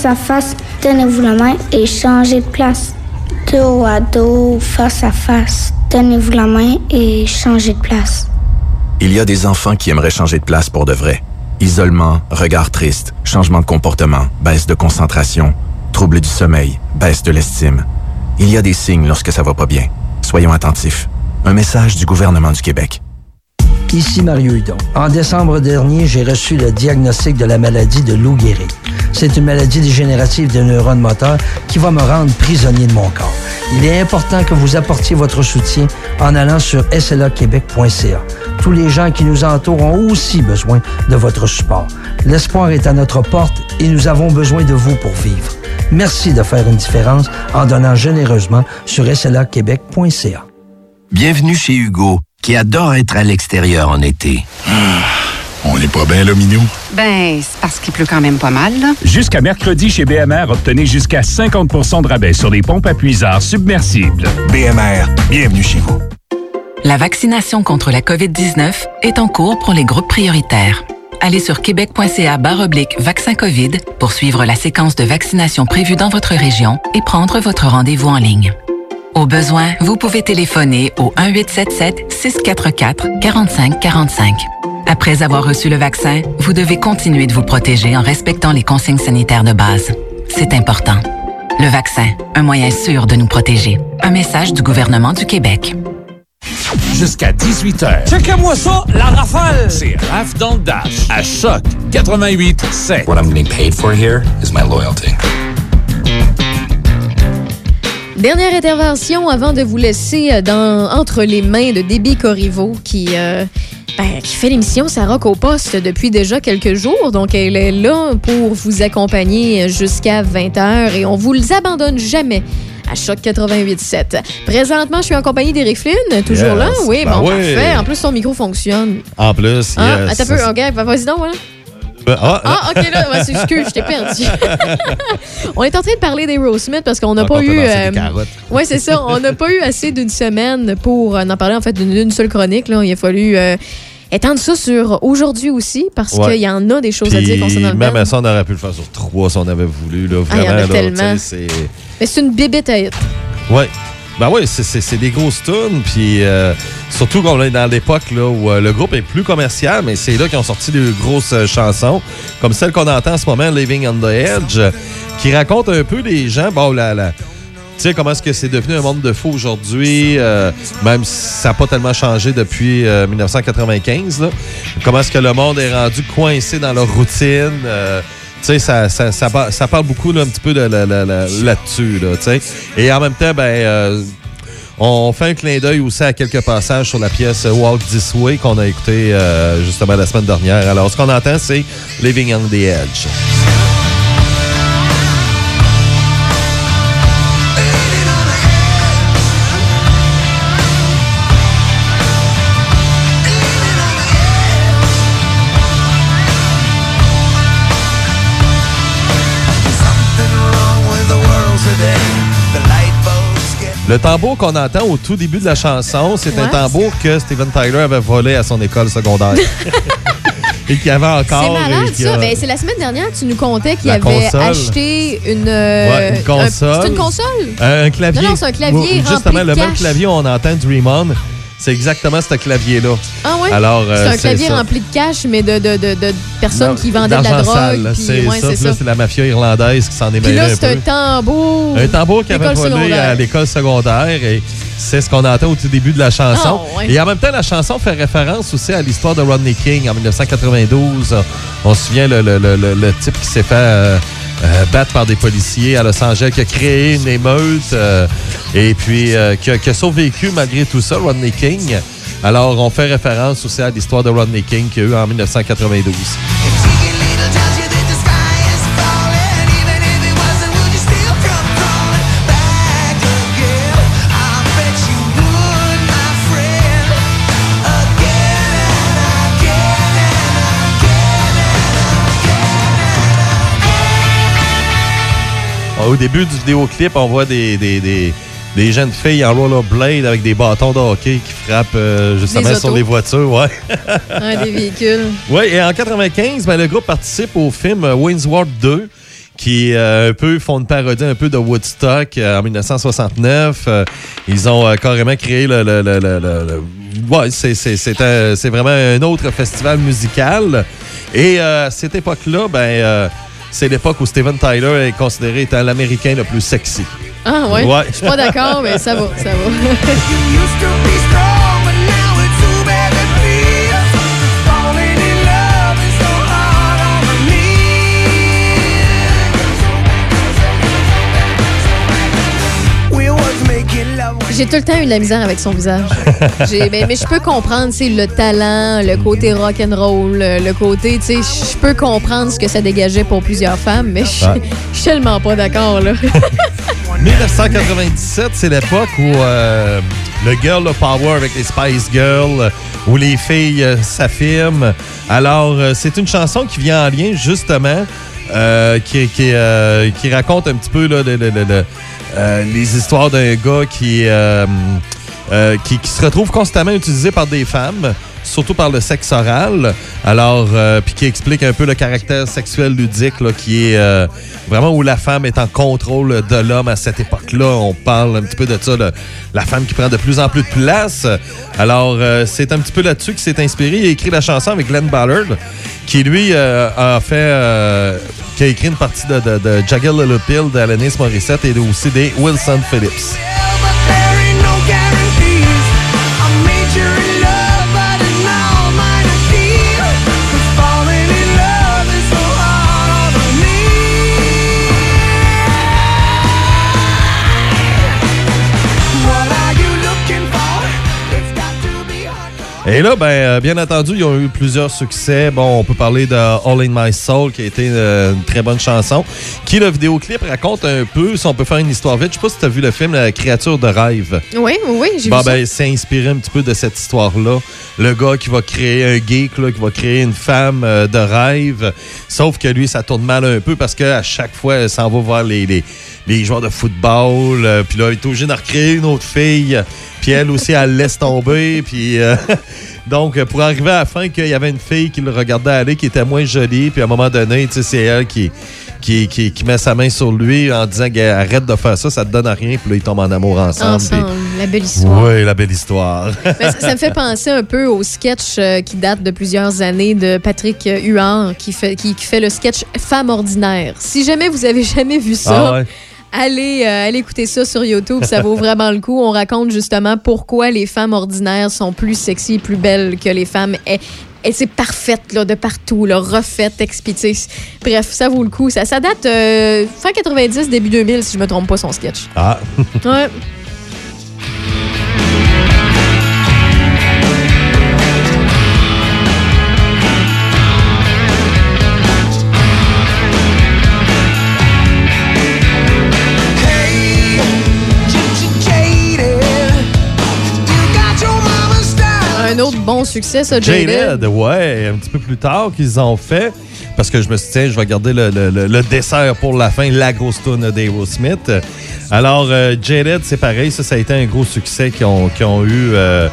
Face à face, donnez-vous la main et changez de place. Dos à dos, face à face, donnez-vous la main et changez de place. Il y a des enfants qui aimeraient changer de place pour de vrai. Isolement, regard triste, changement de comportement, baisse de concentration, trouble du sommeil, baisse de l'estime. Il y a des signes lorsque ça va pas bien. Soyons attentifs. Un message du gouvernement du Québec. Ici Mario Hudon. En décembre dernier, j'ai reçu le diagnostic de la maladie de Lou Gehrig. C'est une maladie dégénérative des neurones moteurs qui va me rendre prisonnier de mon corps. Il est important que vous apportiez votre soutien en allant sur slaquebec.ca. Tous les gens qui nous entourent ont aussi besoin de votre support. L'espoir est à notre porte et nous avons besoin de vous pour vivre. Merci de faire une différence en donnant généreusement sur slaquebec.ca. Bienvenue chez Hugo, qui adore être à l'extérieur en été. On n'est pas bien là, Minou? Ben, c'est parce qu'il pleut quand même pas mal, là. Jusqu'à mercredi chez BMR, obtenez jusqu'à 50% de rabais sur les pompes à puisard submersibles. BMR, bienvenue chez vous. La vaccination contre la COVID-19 est en cours pour les groupes prioritaires. Allez sur québec.ca oblique vaccin COVID pour suivre la séquence de vaccination prévue dans votre région et prendre votre rendez-vous en ligne. Au besoin, vous pouvez téléphoner au 1-877-644-4545. Après avoir reçu le vaccin, vous devez continuer de vous protéger en respectant les consignes sanitaires de base. C'est important. Le vaccin, un moyen sûr de nous protéger. Un message du gouvernement du Québec. Jusqu'à 18h. Checkez-moi ça, la rafale! C'est Raph dans le Dash à Choc 88 7. What I'm getting paid for here is my loyalty. Dernière intervention avant de vous laisser euh, dans, entre les mains de Déby Corriveau qui, euh, ben, qui fait l'émission Ça rock au poste depuis déjà quelques jours. Donc, elle est là pour vous accompagner jusqu'à 20h et on vous les abandonne jamais à Choc 88.7. Présentement, je suis en compagnie d'Éric Flynn, toujours Yes. là. Oui, Ben bon, oui. parfait. En plus, son micro fonctionne. En plus, Ah, yes. attends un peu, OK, vas-y donc, voilà. Ben, ah, Ah, OK, là, ouais, c'est excuse, je t'ai perdu. [laughs] on est en train de parler des Smith parce qu'on n'a pas eu. carottes. Oui, c'est ça. On n'a pas eu assez d'une semaine pour en parler, en fait, d'une seule chronique. Là. Il a fallu euh, étendre ça sur aujourd'hui aussi parce Ouais. qu'il y en a des choses à dire concernant le même à ça, on aurait pu le faire sur trois si on avait voulu. Là, Ah, y en vraiment, a là, tellement. tu sais, c'est... Mais c'est une bébête à hit. Ouais. Ben oui, c'est- des grosses tunes. Puis euh, surtout qu'on est dans l'époque où euh, le groupe est plus commercial, mais c'est là qu'ils ont sorti des grosses euh, chansons, comme celle qu'on entend en ce moment, Living on the Edge, qui raconte un peu les gens. Bon, la, la, tu sais, comment est-ce que c'est devenu un monde de faux aujourd'hui, même si ça n'a pas tellement changé depuis euh, 1995. là. Comment est-ce que le monde est rendu coincé dans leur routine. Ça, ça, ça, ça parle beaucoup là, un petit peu de, la- la- la- là-dessus. Là. Et en même temps, ben, euh, on fait un clin d'œil aussi à quelques passages sur la pièce Walk This Way qu'on a écouté euh, justement la semaine dernière. Alors, ce qu'on entend, c'est Living on the Edge. Le tambour qu'on entend au tout début de la chanson, c'est un tambour que Steven Tyler avait volé à son école secondaire. [laughs] Et qu'il avait encore. C'est malade, ça. a- Ben, c'est la semaine dernière que tu nous contais qu'il avait console. acheté une. euh, Ouais, une un- console. C'est une console? Euh, un clavier. Non, non, c'est un clavier Ou- rempli Justement, de le même clavier on entend Dream On, c'est exactement ce clavier-là. Ah ouais? Alors, c'est euh, un clavier ça. rempli de cash, mais de, de, de, de personnes Non, qui vendaient de la drogue. c'est ouais, ça. c'est ça. la mafia irlandaise qui s'en est mêlée là, un c'est un tambour. Un tambour qui avait volé à l'école secondaire et c'est ce qu'on entend au tout début de la chanson. Ah, ouais. Et en même temps, la chanson fait référence aussi à l'histoire de Rodney King en 1992. On se souvient le, le- le- le- le type qui s'est fait euh, euh, par des policiers à Los Angeles, qui a créé une émeute euh, et puis euh, qui, a, qui a survécu malgré tout ça, Rodney King. Alors, on fait référence aussi à l'histoire de Rodney King qu'il y a eu en 1992. Au début du vidéoclip, on voit des, des, des, des jeunes filles en rollerblade avec des bâtons de hockey qui frappent euh, justement sur les voitures. Ouais. [laughs] Un des véhicules. Oui, et en 95, ben, le groupe participe au film euh, Wayne's World 2 qui euh, un peu font une parodie un peu de Woodstock euh, en 1969. Euh, ils ont carrément créé le... le, le, le- ouais, c'est, vraiment un autre festival musical. Et à cette époque-là, ben, c'est l'époque où Steven Tyler est considéré étant l'Américain le plus sexy. Ah ouais? Ouais. Je suis pas d'accord, mais ça va, ça va. [laughs] [laughs] J'ai tout le temps eu de la misère avec son visage. Mais, mais je peux comprendre, c'est le talent, le côté rock and roll, le, côté, tu sais, je peux comprendre ce que ça dégageait pour plusieurs femmes, mais je Ouais. suis tellement pas d'accord là. [laughs] 1997, c'est l'époque où euh, le Girl of Power avec les Spice Girls, où les filles euh, s'affirment. Alors, euh, c'est une chanson qui vient en lien, justement, euh, qui, qui, euh, qui raconte un petit peu là, le- le- le- le- euh, les histoires d'un gars qui, euh, euh, qui, qui se retrouve constamment utilisé par des femmes, surtout par le sexe oral. Alors, puis qui explique un peu le caractère sexuel ludique, là, qui est vraiment où la femme est en contrôle de l'homme à cette époque-là. On parle un petit peu de ça, la femme qui prend de plus en plus de place. Alors, c'est un petit peu là-dessus qu'il s'est inspiré. Il a écrit la chanson avec Glenn Ballard, qui lui a fait, qui a écrit une partie de, de, de Jagged Little Pill d'Alanis Morissette et aussi des Wilson Phillips. Et là, ben, euh, bien entendu, ils ont eu plusieurs succès. Bon, on peut parler de All in My Soul, qui a été euh, une très bonne chanson, qui, le vidéoclip, raconte un peu, si on peut faire une histoire vite. Je sais pas si tu as vu le film La créature de rêve. Oui, oui, j'ai Bon, vu ça. ben, c'est inspiré un petit peu de cette histoire-là. Le gars qui va créer un geek, là, qui va créer une femme euh, de rêve. Sauf que lui, ça tourne mal un peu parce qu'à chaque fois, elle s'en va voir les, les, les joueurs de football. euh, puis là, il est obligé d'en recréer une autre fille. Puis elle aussi, elle laisse tomber. [laughs] Puis euh, [laughs] donc, euh, pour arriver à la fin, qu'il y avait une fille qui le regardait aller, qui était moins jolie. Puis à un moment donné, c'est elle qui, qui, qui, qui met sa main sur lui en disant arrête de faire ça, ça te donne à rien. Puis là, ils tombent en amour ensemble. Ensemble, la belle histoire. oui, la belle histoire. [laughs] Ben, ça, ça me fait penser un peu au sketch euh, qui date de plusieurs années de Patrick euh, Huard qui fait, qui, qui fait le sketch Femme ordinaire. Si jamais vous avez jamais vu ça, Ah ouais. allez, euh, allez écouter ça sur YouTube, ça vaut vraiment le coup. On raconte justement pourquoi les femmes ordinaires sont plus sexy et plus belles que les femmes. Et, c'est parfaite là, de partout, là, refaite, expliquée. Bref, ça vaut le coup. Ça, ça date euh, fin 90, début 2000, si je me trompe pas, son sketch. Ah. [laughs] Ouais. Bon succès, ça. Jaded, ouais, un petit peu plus tard qu'ils ont fait. Parce que je me suis dit, tiens, je vais garder le, le- le- le dessert pour la fin, la grosse tune d'Aerosmith. Alors, euh, Jaded, c'est pareil, ça, ça a été un gros succès qu'ils ont, ont eu euh,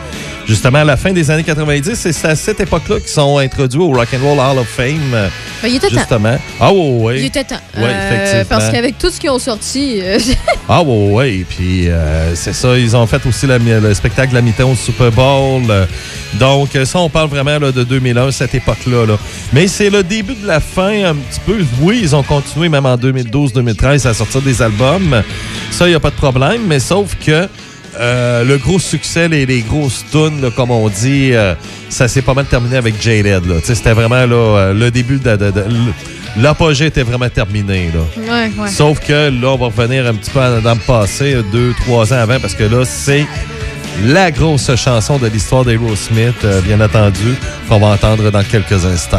justement à la fin des années 90. Et c'est à cette époque-là qu'ils sont introduits au Rock and Roll Hall of Fame. euh, Ben, il était temps. justement. Ah, ouais, ouais. Il était temps. Euh, effectivement. parce qu'avec tout ce qu'ils ont sorti, [laughs] Ah ouais, ouais. Puis c'est ça, ils ont fait aussi la le spectacle de la mi-temps au Super Bowl. Donc euh, ça, on parle vraiment là, de 2001, cette époque-là. là. Mais c'est le début de la fin un petit peu. Oui, ils ont continué même en 2012-2013 à sortir des albums. Ça, il n'y a pas de problème. Mais sauf que euh, le gros succès, les, les grosses tunes, là, comme on dit, euh, ça s'est pas mal terminé avec J-Led. C'était vraiment là, le début de... de- de- L'apogée était vraiment terminé. Là. Ouais, ouais. Sauf que là, on va revenir un petit peu dans le passé, deux, trois ans avant, parce que là, c'est la grosse chanson de l'histoire d'Aerosmith, euh, bien entendu, qu'on va entendre dans quelques instants.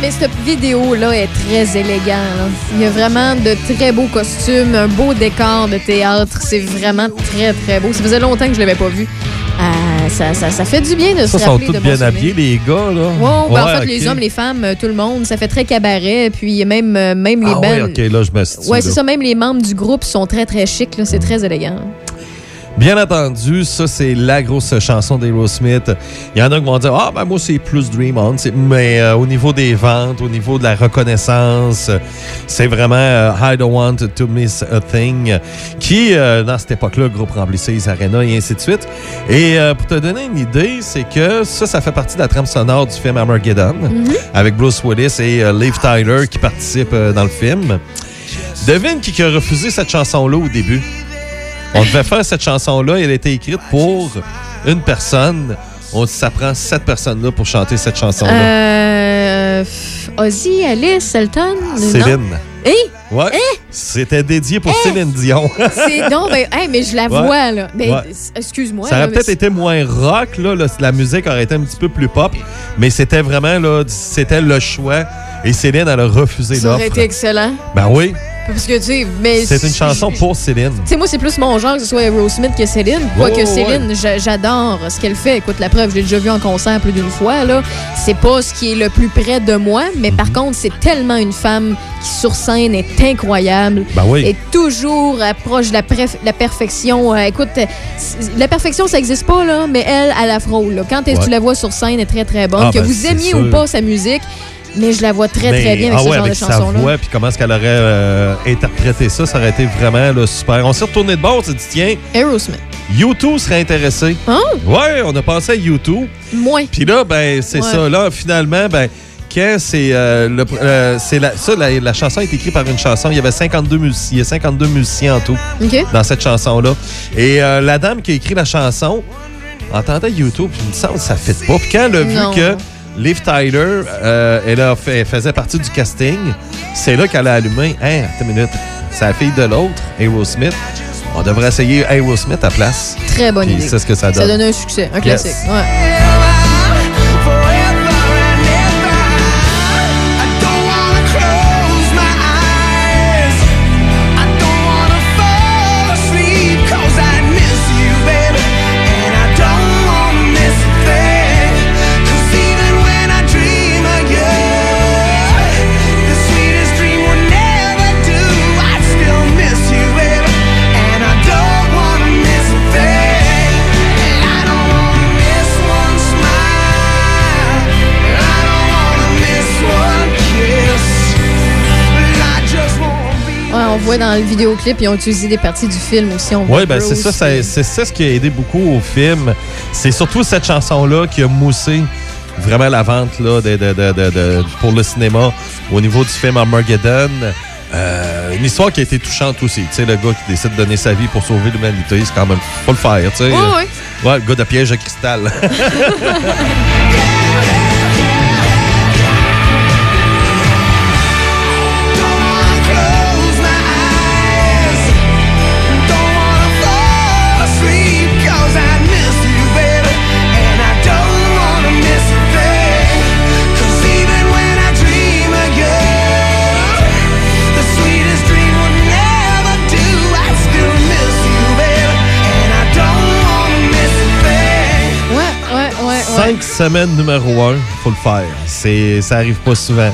Mais cette vidéo-là est très élégant. là. Il y a vraiment de très beaux costumes, un beau décor de théâtre. C'est vraiment très, très beau. Ça faisait longtemps que je l'avais pas vu. Euh, ça, ça, ça fait du bien de Ça, se sont rappeler tous de bien bons souvenirs. habillés, les gars, là. Ouais, ben, en fait, Ouais, les hommes, les femmes, euh, tout le monde, ça fait très cabaret. Puis même, euh, même les Ah ouais, bands. OK, là, je. Ouais, c'est ça. Même les membres du groupe sont très, très chics. C'est très élégant. Bien entendu, ça, c'est la grosse chanson d'Aerosmith. Il y en a qui vont dire Ah, ben moi, c'est plus Dream On. Mais euh, au niveau des ventes, au niveau de la reconnaissance, c'est vraiment euh, I Don't Want to Miss a Thing qui, euh, dans cette époque-là, le groupe remplissait les arénas et ainsi de suite. Et pour te donner une idée, c'est que ça, ça fait partie de la trame sonore du film Armageddon avec Bruce Willis et Liv Tyler qui participent dans le film. Devine qui a refusé cette chanson-là au début? On devait faire cette chanson-là. Elle a été écrite pour une personne. On dit, ça prend sept personnes-là pour chanter cette chanson-là. Euh, Ozzy, Alice, Elton. non? Céline. Hey! Ouais. C'était dédié pour Céline Dion. C'est [laughs] non, ben, hey, mais je la Ouais. vois, là. Ben, Ouais. Excuse-moi. Ça aurait mais peut-être été moins rock, là, là, la musique aurait été un petit peu plus pop, mais c'était vraiment là, c'était le choix. Et Céline, elle a refusé Ça aurait l'offre. été excellent. Ben oui, Parce que, tu sais, mais. c'est une chanson pour Céline. Tu sais, moi, c'est plus mon genre que ce soit Aerosmith que Céline. Quoique ouais, Céline, j'a- j'adore ce qu'elle fait. Écoute, la preuve, je l'ai déjà vue en concert plus d'une fois. là. C'est pas ce qui est le plus près de moi, mais par Mhm. contre, c'est tellement une femme qui, sur scène, est incroyable. Ben oui. Est toujours proche de la, perfection. Euh, écoute, la perfection, ça n'existe pas, là, mais elle, elle la frôle. là. Quand Ouais. tu la vois sur scène, elle est très, très bonne. Ah, que ben, vous aimiez ou pas sa musique, mais je la vois très, très bien avec ah ce ouais, genre avec de sa chanson-là. voix, puis comment est-ce qu'elle aurait euh, interprété ça, ça aurait été vraiment là, super. On s'est retourné de bord, on s'est dit, tiens, Aerosmith. YouTube serait intéressé. Hein? Ouais, on a pensé à YouTube. Moins. Puis là, ben, c'est Ouais. ça. Là, finalement, ben, quand c'est euh, le- euh, c'est la, ça, la, la chanson est écrite par une chanson. Il y avait 52 musiciens, il y a 52 musiciens en tout dans cette chanson-là. Et euh, la dame qui a écrit la chanson entendait YouTube, puis il me semble que ça ne fit pas. Puis quand elle a vu Non. que Liv Tyler, euh, elle, a fait, elle faisait partie du casting, c'est là qu'elle a allumé. Hein, attends une minute. C'est la fille de l'autre, Aerosmith. On devrait essayer Aerosmith à place. Très bonne Puis idée. c'est ce que ça donne. Ça donne un succès, un Yes. classique. Ouais. On voit dans le vidéoclip, ils ont utilisé des parties du film aussi. Oui, ben c'est ça, ça- c'est ça ce qui a aidé beaucoup au film. C'est surtout cette chanson-là qui a moussé vraiment la vente là, de, de- de- de- de- pour le cinéma au niveau du film Armageddon. Euh, une histoire qui a été touchante aussi. Tu sais, le gars qui décide de donner sa vie pour sauver l'humanité, c'est quand même faut le faire. Tu sais. Ouais, ouais. Ouais, le gars de piège à cristal. [laughs] Cinq semaines numéro un, faut le faire. C'est, ça arrive pas souvent.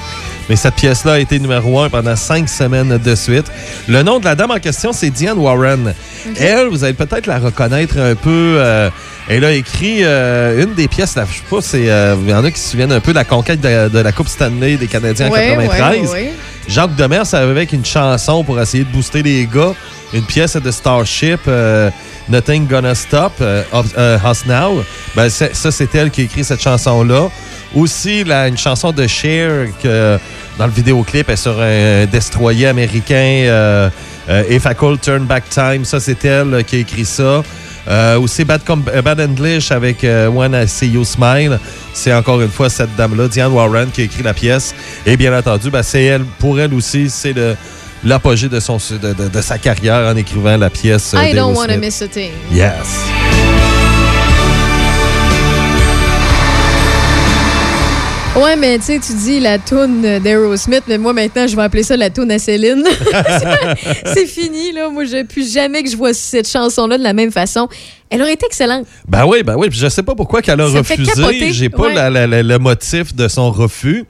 Mais cette pièce-là a été numéro un pendant cinq semaines de suite. Le nom de la dame en question, c'est Diane Warren. Elle, vous allez peut-être la reconnaître un peu. euh, elle a écrit euh, une des pièces, là, je sais pas, c'est, euh, il y en a qui se souviennent un peu de la conquête de, de la Coupe Stanley des Canadiens en Ouais, 93. ouais, ouais. Jacques Demers avait avec une chanson pour essayer de booster les gars. Une pièce de Starship, Nothing Gonna Stop euh, euh, Us Now. Ben, ça, c'est elle qui a écrit cette chanson-là. Aussi, une chanson de Cher que dans le vidéoclip est sur un destroyer américain. euh, euh, If I Could Turn Back Time, ça, c'est elle qui a écrit ça. Aussi Bad English avec euh, When I See You Smile. C'est encore une fois cette dame-là, Diane Warren, qui a écrit la pièce. Et bien entendu, ben, c'est elle, pour elle aussi, c'est le- l'apogée de, son, de, de- de sa carrière en écrivant la pièce. euh, I don't wanna miss a thing. Ouais, mais tu sais, tu dis la toune d'Aerosmith, mais moi maintenant, je vais appeler ça la toune à Céline. [laughs] c'est fini, là. Moi, je plus jamais que je vois cette chanson-là de la même façon. Elle aurait été excellente. Ben oui, ben oui. Puis je sais pas pourquoi qu'elle a refusé. J'ai pas le motif de son refus.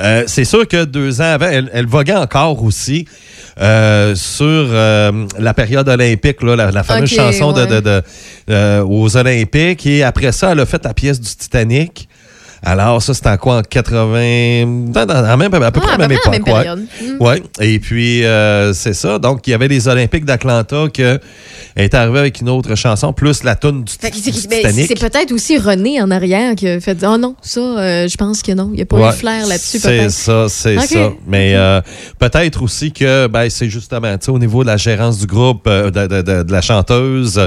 Euh, c'est sûr que deux ans avant, elle, elle voguait encore aussi. Euh, sur euh, la période olympique, là, la, fameuse chanson de, de, aux Olympiques. Et après ça, elle a fait la pièce du Titanic. Alors, ça, c'était en quoi? En 80... Dans, même, à peu ah, près à même époque. Ouais. Mm. ouais. Et puis, euh, c'est ça. Donc, il y avait les Olympiques d'Atlanta que est arrivé avec une autre chanson, plus la tune du, du Titanic. C'est peut-être aussi René en arrière qui a fait « Oh non, ça, euh, je pense que non. Il n'y a pas eu de flair là-dessus, C'est ça, c'est ça. Mais euh, peut-être aussi que ben, c'est justement, au niveau de la gérance du groupe, de, de, de, la chanteuse,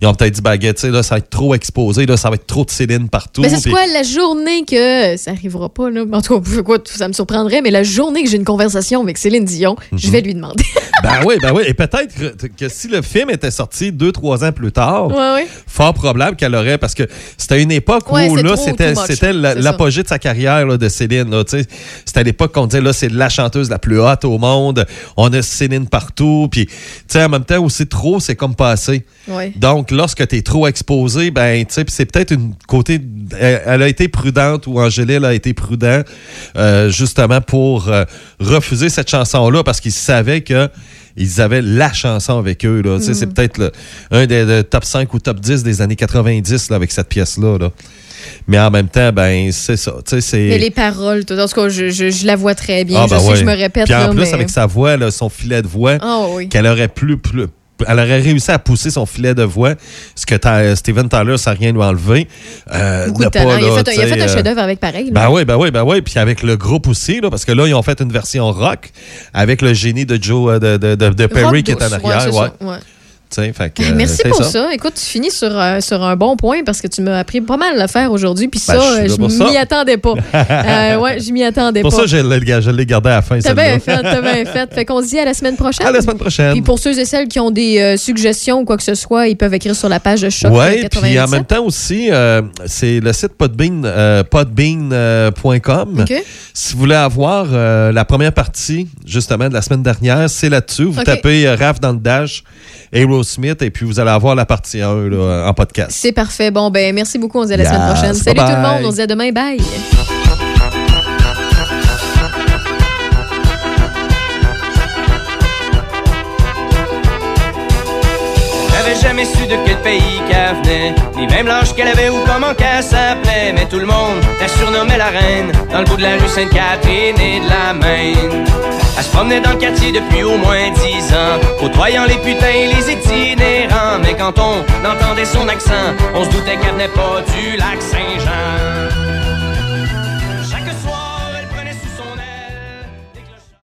ils ont peut-être dit, baguette, là, ça va être trop exposé, là, ça va être trop de Céline partout. Mais c'est quoi la journée que ça arrivera pas, là. En tout cas, quoi, ça me surprendrait, mais la journée que j'ai une conversation avec Céline Dion, je vais lui demander. [laughs] ben oui, ben oui. Et peut-être que, si le film était sorti deux, trois ans plus tard, fort probable qu'elle aurait, parce que c'était une époque où là, c'était, c'était l'apogée de sa carrière là, de Céline. C'était à l'époque qu'on disait là, c'est la chanteuse la plus haute au monde. On a Céline partout. Puis, tu sais, en même temps, aussi trop, c'est comme passé. Donc, lorsque tu es trop exposé, ben, tu sais, c'est peut-être une côté. Elle, a été prudente ou Angélil a été prudent, euh, justement, pour euh, refuser cette chanson-là parce qu'ils savaient que ils avaient la chanson avec eux. Là. C'est mm. peut-être un des, top 5 ou top 10 des années 90 là, avec cette pièce-là. Là. Mais en même temps, ben c'est ça. Mais les paroles, en tout cas, je, je, la vois très bien. Ah, je ben je me répète. Puis en plus, avec sa voix, là, son filet de voix, ah qu'elle aurait plus, plus elle aurait réussi à pousser son filet de voix, ce que Steven Tyler, ça n'a rien lui enlevé. Euh, de talent. il, a fait, il, a fait, un euh, chef-d'œuvre avec pareil. Ben oui, ben oui, ben oui. Puis avec le groupe aussi, là, parce que là, ils ont fait une version rock avec le génie de Joe euh, de, de, de, Perry qui est en arrière. ouais. Ben, merci pour ça. Écoute, tu finis sur, euh, sur un bon point parce que tu m'as appris pas mal à faire aujourd'hui. Puis ben, ça, je m'y attendais pas. [laughs] euh, ouais, je m'y attendais pas. Pour ça, je l'ai gardé à la fin. T'as bien fait, t'as bien fait. Fait qu'on se dit à la semaine prochaine. À la semaine prochaine. Puis pour ceux et celles qui ont des euh, suggestions ou quoi que ce soit, ils peuvent écrire sur la page de Choc. Oui, puis en même temps aussi, euh, c'est le site podbean, podbean.com. Si vous voulez avoir la première partie, justement, de la semaine dernière, c'est là-dessus. Vous tapez Raf dans le dash Smith et puis vous allez avoir la partie 1 là, en podcast. C'est parfait. Bon, ben merci beaucoup. On se dit à la semaine prochaine. Salut tout le monde. On se dit à demain. Bye. Jamais su de quel pays qu'elle venait, ni même l'âge qu'elle avait ou comment qu'elle s'appelait. Mais tout le monde la surnommait la reine, dans le bout de la rue Sainte-Catherine et de la Maine. Elle se promenait dans le quartier depuis au moins dix ans, côtoyant les putains et les itinérants. Mais quand on entendait son accent, on se doutait qu'elle venait pas du lac Saint-Jean.